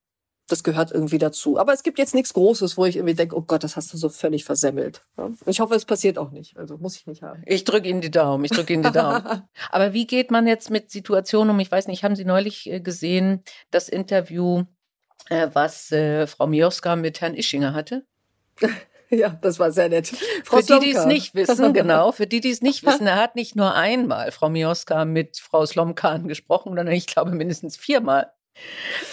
das gehört irgendwie dazu. Aber es gibt jetzt nichts Großes, wo ich irgendwie denke, oh Gott, das hast du so völlig versemmelt. Ja? Ich hoffe, es passiert auch nicht. Also muss ich nicht haben. Ich drücke Ihnen die Daumen. Ich drücke Ihnen die Daumen. Aber wie geht man jetzt mit Situationen um? Ich weiß nicht, haben Sie neulich äh, gesehen, das Interview, äh, was äh, Frau Mioska mit Herrn Ischinger hatte? Ja, das war sehr nett. Frau für Slomka. die, die es nicht wissen, genau, für die, die es nicht wissen, er hat nicht nur einmal Frau Mioska mit Frau Slomkan gesprochen, sondern ich glaube mindestens viermal.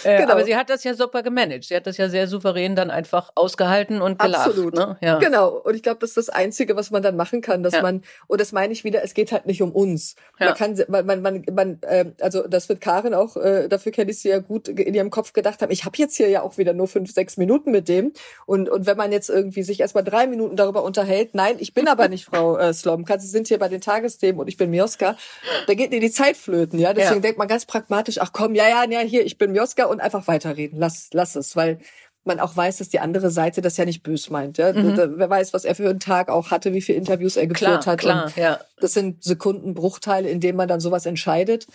Äh, genau. Aber sie hat das ja super gemanagt. Sie hat das ja sehr souverän dann einfach ausgehalten und gelacht. Absolut. Ne? Ja. Genau. Und ich glaube, das ist das Einzige, was man dann machen kann, dass ja. man, und das meine ich wieder, es geht halt nicht um uns. Ja. Man kann, man, man, man, man äh, also das wird Karin auch, äh, dafür kenne ich sie ja gut, in ihrem Kopf gedacht haben, ich habe jetzt hier ja auch wieder nur fünf, sechs Minuten mit dem. Und, und wenn man jetzt irgendwie sich erstmal drei Minuten darüber unterhält, nein, ich bin aber nicht Frau äh, Slomka, Sie sind hier bei den Tagesthemen und ich bin Mioska, da geht dir die Zeit flöten, ja. Deswegen ja. denkt man ganz pragmatisch, ach komm, ja, ja, ja, hier, ich bin Mioska und einfach weiterreden. Lass, lass es, weil man auch weiß, dass die andere Seite das ja nicht bös meint. Ja? Mhm. Wer weiß, was er für einen Tag auch hatte, wie viele Interviews er geführt klar, hat. Klar, ja. Das sind Sekundenbruchteile, in denen man dann sowas entscheidet.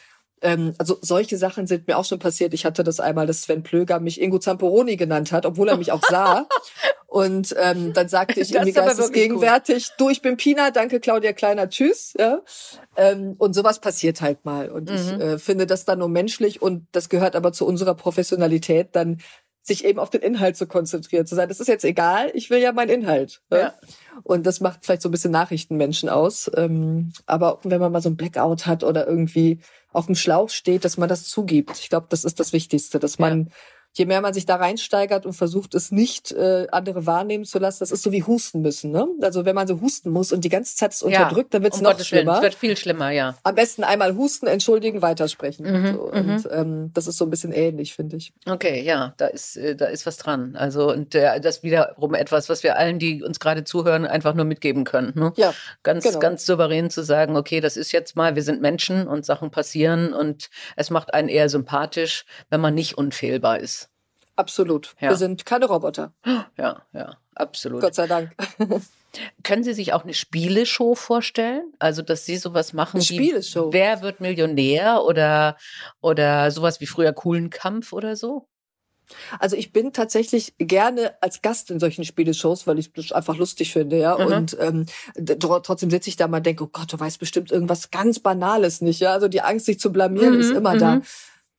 Ähm, also solche Sachen sind mir auch schon passiert. Ich hatte das einmal, dass Sven Plöger mich Ingo Zamperoni genannt hat, obwohl er mich auch sah. Und ähm, dann sagte ich irgendwie geistesgegenwärtig, du, ich bin Pina, danke Claudia Kleiner, tschüss. Ja? Ähm, und sowas passiert halt mal. Und mhm. ich äh, finde das dann nur menschlich und das gehört aber zu unserer Professionalität, dann sich eben auf den Inhalt zu konzentrieren, zu sagen, das ist jetzt egal, ich will ja meinen Inhalt. Ja? ja. Und das macht vielleicht so ein bisschen Nachrichtenmenschen aus. Ähm, aber wenn man mal so ein Blackout hat oder irgendwie auf dem Schlauch steht, dass man das zugibt. Ich glaube, das ist das Wichtigste, dass man ja je mehr man sich da reinsteigert und versucht, es nicht äh, andere wahrnehmen zu lassen, das ist so wie husten müssen. Ne? Also wenn man so husten muss und die ganze Zeit es unterdrückt, dann wird es um noch Gottes schlimmer. Es wird viel schlimmer, ja. Am besten einmal husten, entschuldigen, weitersprechen. Mhm, und, so. und mhm. ähm, das ist so ein bisschen ähnlich, finde ich. Okay, ja, da ist äh, da ist was dran. Also und äh, das wiederum etwas, was wir allen, die uns gerade zuhören, einfach nur mitgeben können. Ne? Ja, ganz genau. ganz souverän zu sagen, okay, das ist jetzt mal, wir sind Menschen und Sachen passieren und es macht einen eher sympathisch, wenn man nicht unfehlbar ist. Absolut. Ja. Wir sind keine Roboter. Ja, ja, absolut. Gott sei Dank. Können Sie sich auch eine Spieleshow vorstellen? Also, dass Sie sowas machen eine wie Spieleshow. Wer wird Millionär oder, oder sowas wie früher Coolen Kampf oder so? Also ich bin tatsächlich gerne als Gast in solchen Spieleshows, weil ich das einfach lustig finde, ja. Mhm. Und ähm, trotzdem sitze ich da mal und denke, oh Gott, du weißt bestimmt irgendwas ganz Banales nicht, ja. Also die Angst, sich zu blamieren, mhm, ist immer mhm. da.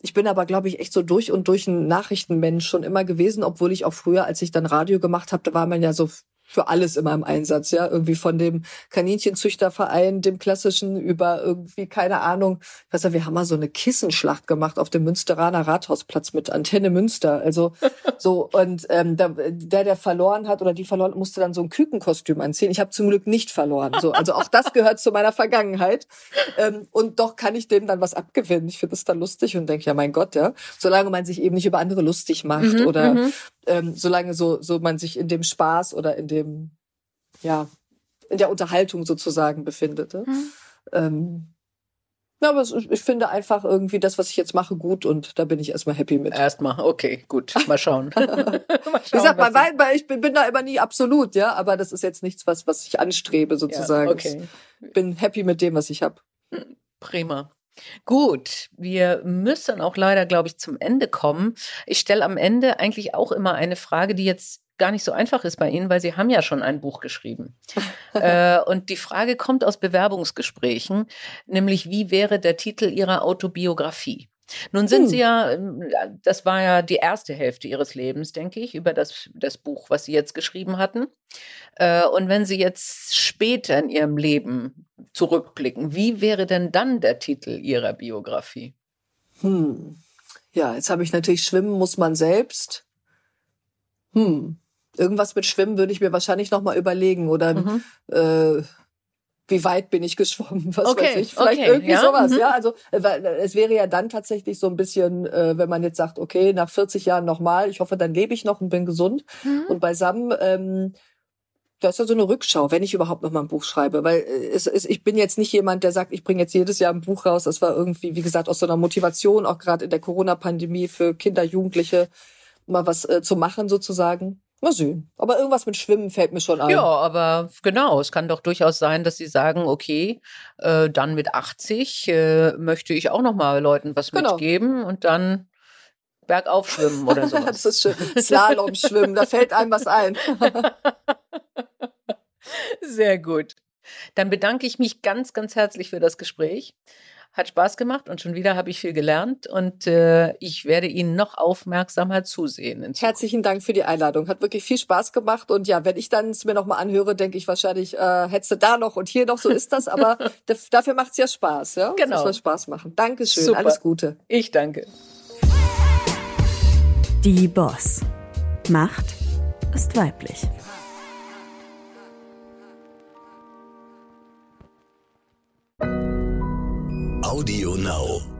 Ich bin aber, glaube ich, echt so durch und durch ein Nachrichtenmensch schon immer gewesen, obwohl ich auch früher, als ich dann Radio gemacht habe, da war man ja so für alles immer im Einsatz, ja. Irgendwie von dem Kaninchenzüchterverein, dem klassischen, über irgendwie, keine Ahnung. Ich weiß ja, wir haben mal so eine Kissenschlacht gemacht auf dem Münsteraner Rathausplatz mit Antenne Münster. Also so, und ähm, der, der, verloren hat oder die verloren, musste dann so ein Kükenkostüm anziehen. Ich habe zum Glück nicht verloren. So, also auch das gehört zu meiner Vergangenheit. Ähm, und doch kann ich dem dann was abgewinnen. Ich finde es dann lustig und denke, ja, mein Gott, ja, solange man sich eben nicht über andere lustig macht mhm, oder mhm. Ähm, solange so, so man sich in dem Spaß oder in dem, ja, in der Unterhaltung sozusagen befindet. Mhm. Ähm, ja, aber ich finde einfach irgendwie das, was ich jetzt mache, gut und da bin ich erstmal happy mit. Erstmal, okay, gut. Mal schauen. Mal schauen Wie gesagt, man, weil, weil ich bin, bin, da immer nie absolut, ja, aber das ist jetzt nichts, was, was ich anstrebe sozusagen. Ja, okay. Ich bin happy mit dem, was ich habe. Prima. Gut, wir müssen auch leider, glaube ich, zum Ende kommen. Ich stelle am Ende eigentlich auch immer eine Frage, die jetzt gar nicht so einfach ist bei Ihnen, weil Sie haben ja schon ein Buch geschrieben. äh, und die Frage kommt aus Bewerbungsgesprächen, nämlich wie wäre der Titel Ihrer Autobiografie? Nun sind hm. Sie ja, ähm, das war ja die erste Hälfte Ihres Lebens, denke ich, über das, das Buch, was Sie jetzt geschrieben hatten. Äh, und wenn Sie jetzt später in Ihrem Leben zurückblicken, wie wäre denn dann der Titel Ihrer Biografie? Hm. Ja, jetzt habe ich natürlich Schwimmen muss man selbst. Hm. Irgendwas mit Schwimmen würde ich mir wahrscheinlich noch mal überlegen oder mhm. äh, wie weit bin ich geschwommen, was okay, weiß ich. Vielleicht okay, irgendwie ja, sowas, mhm. ja. Also weil, es wäre ja dann tatsächlich so ein bisschen, äh, wenn man jetzt sagt, okay, nach 40 Jahren nochmal, ich hoffe, dann lebe ich noch und bin gesund mhm. und beisammen. Ähm, das ist ja so eine Rückschau, wenn ich überhaupt noch mal ein Buch schreibe, weil äh, es ist, ich bin jetzt nicht jemand, der sagt, ich bringe jetzt jedes Jahr ein Buch raus. Das war irgendwie, wie gesagt, aus so einer Motivation, auch gerade in der Corona-Pandemie für Kinder, Jugendliche mal was äh, zu machen sozusagen. Mal sehen. Aber irgendwas mit Schwimmen fällt mir schon ein. Ja, aber genau, es kann doch durchaus sein, dass sie sagen, okay, äh, dann mit 80 äh, möchte ich auch noch mal Leuten was genau. mitgeben und dann bergauf schwimmen oder so. das ist schön. Slalom schwimmen, da fällt einem was ein. Sehr gut. Dann bedanke ich mich ganz, ganz herzlich für das Gespräch. Hat Spaß gemacht und schon wieder habe ich viel gelernt und äh, ich werde Ihnen noch aufmerksamer zusehen. Herzlichen Dank für die Einladung. Hat wirklich viel Spaß gemacht und ja, wenn ich dann es mir nochmal anhöre, denke ich wahrscheinlich, äh, hättest du da noch und hier noch, so ist das, aber dafür macht es ja Spaß. Ja? Genau. Das soll Spaß machen. Dankeschön, Super. alles Gute. Ich danke. Die Boss. Macht ist weiblich. thank you Audio Now.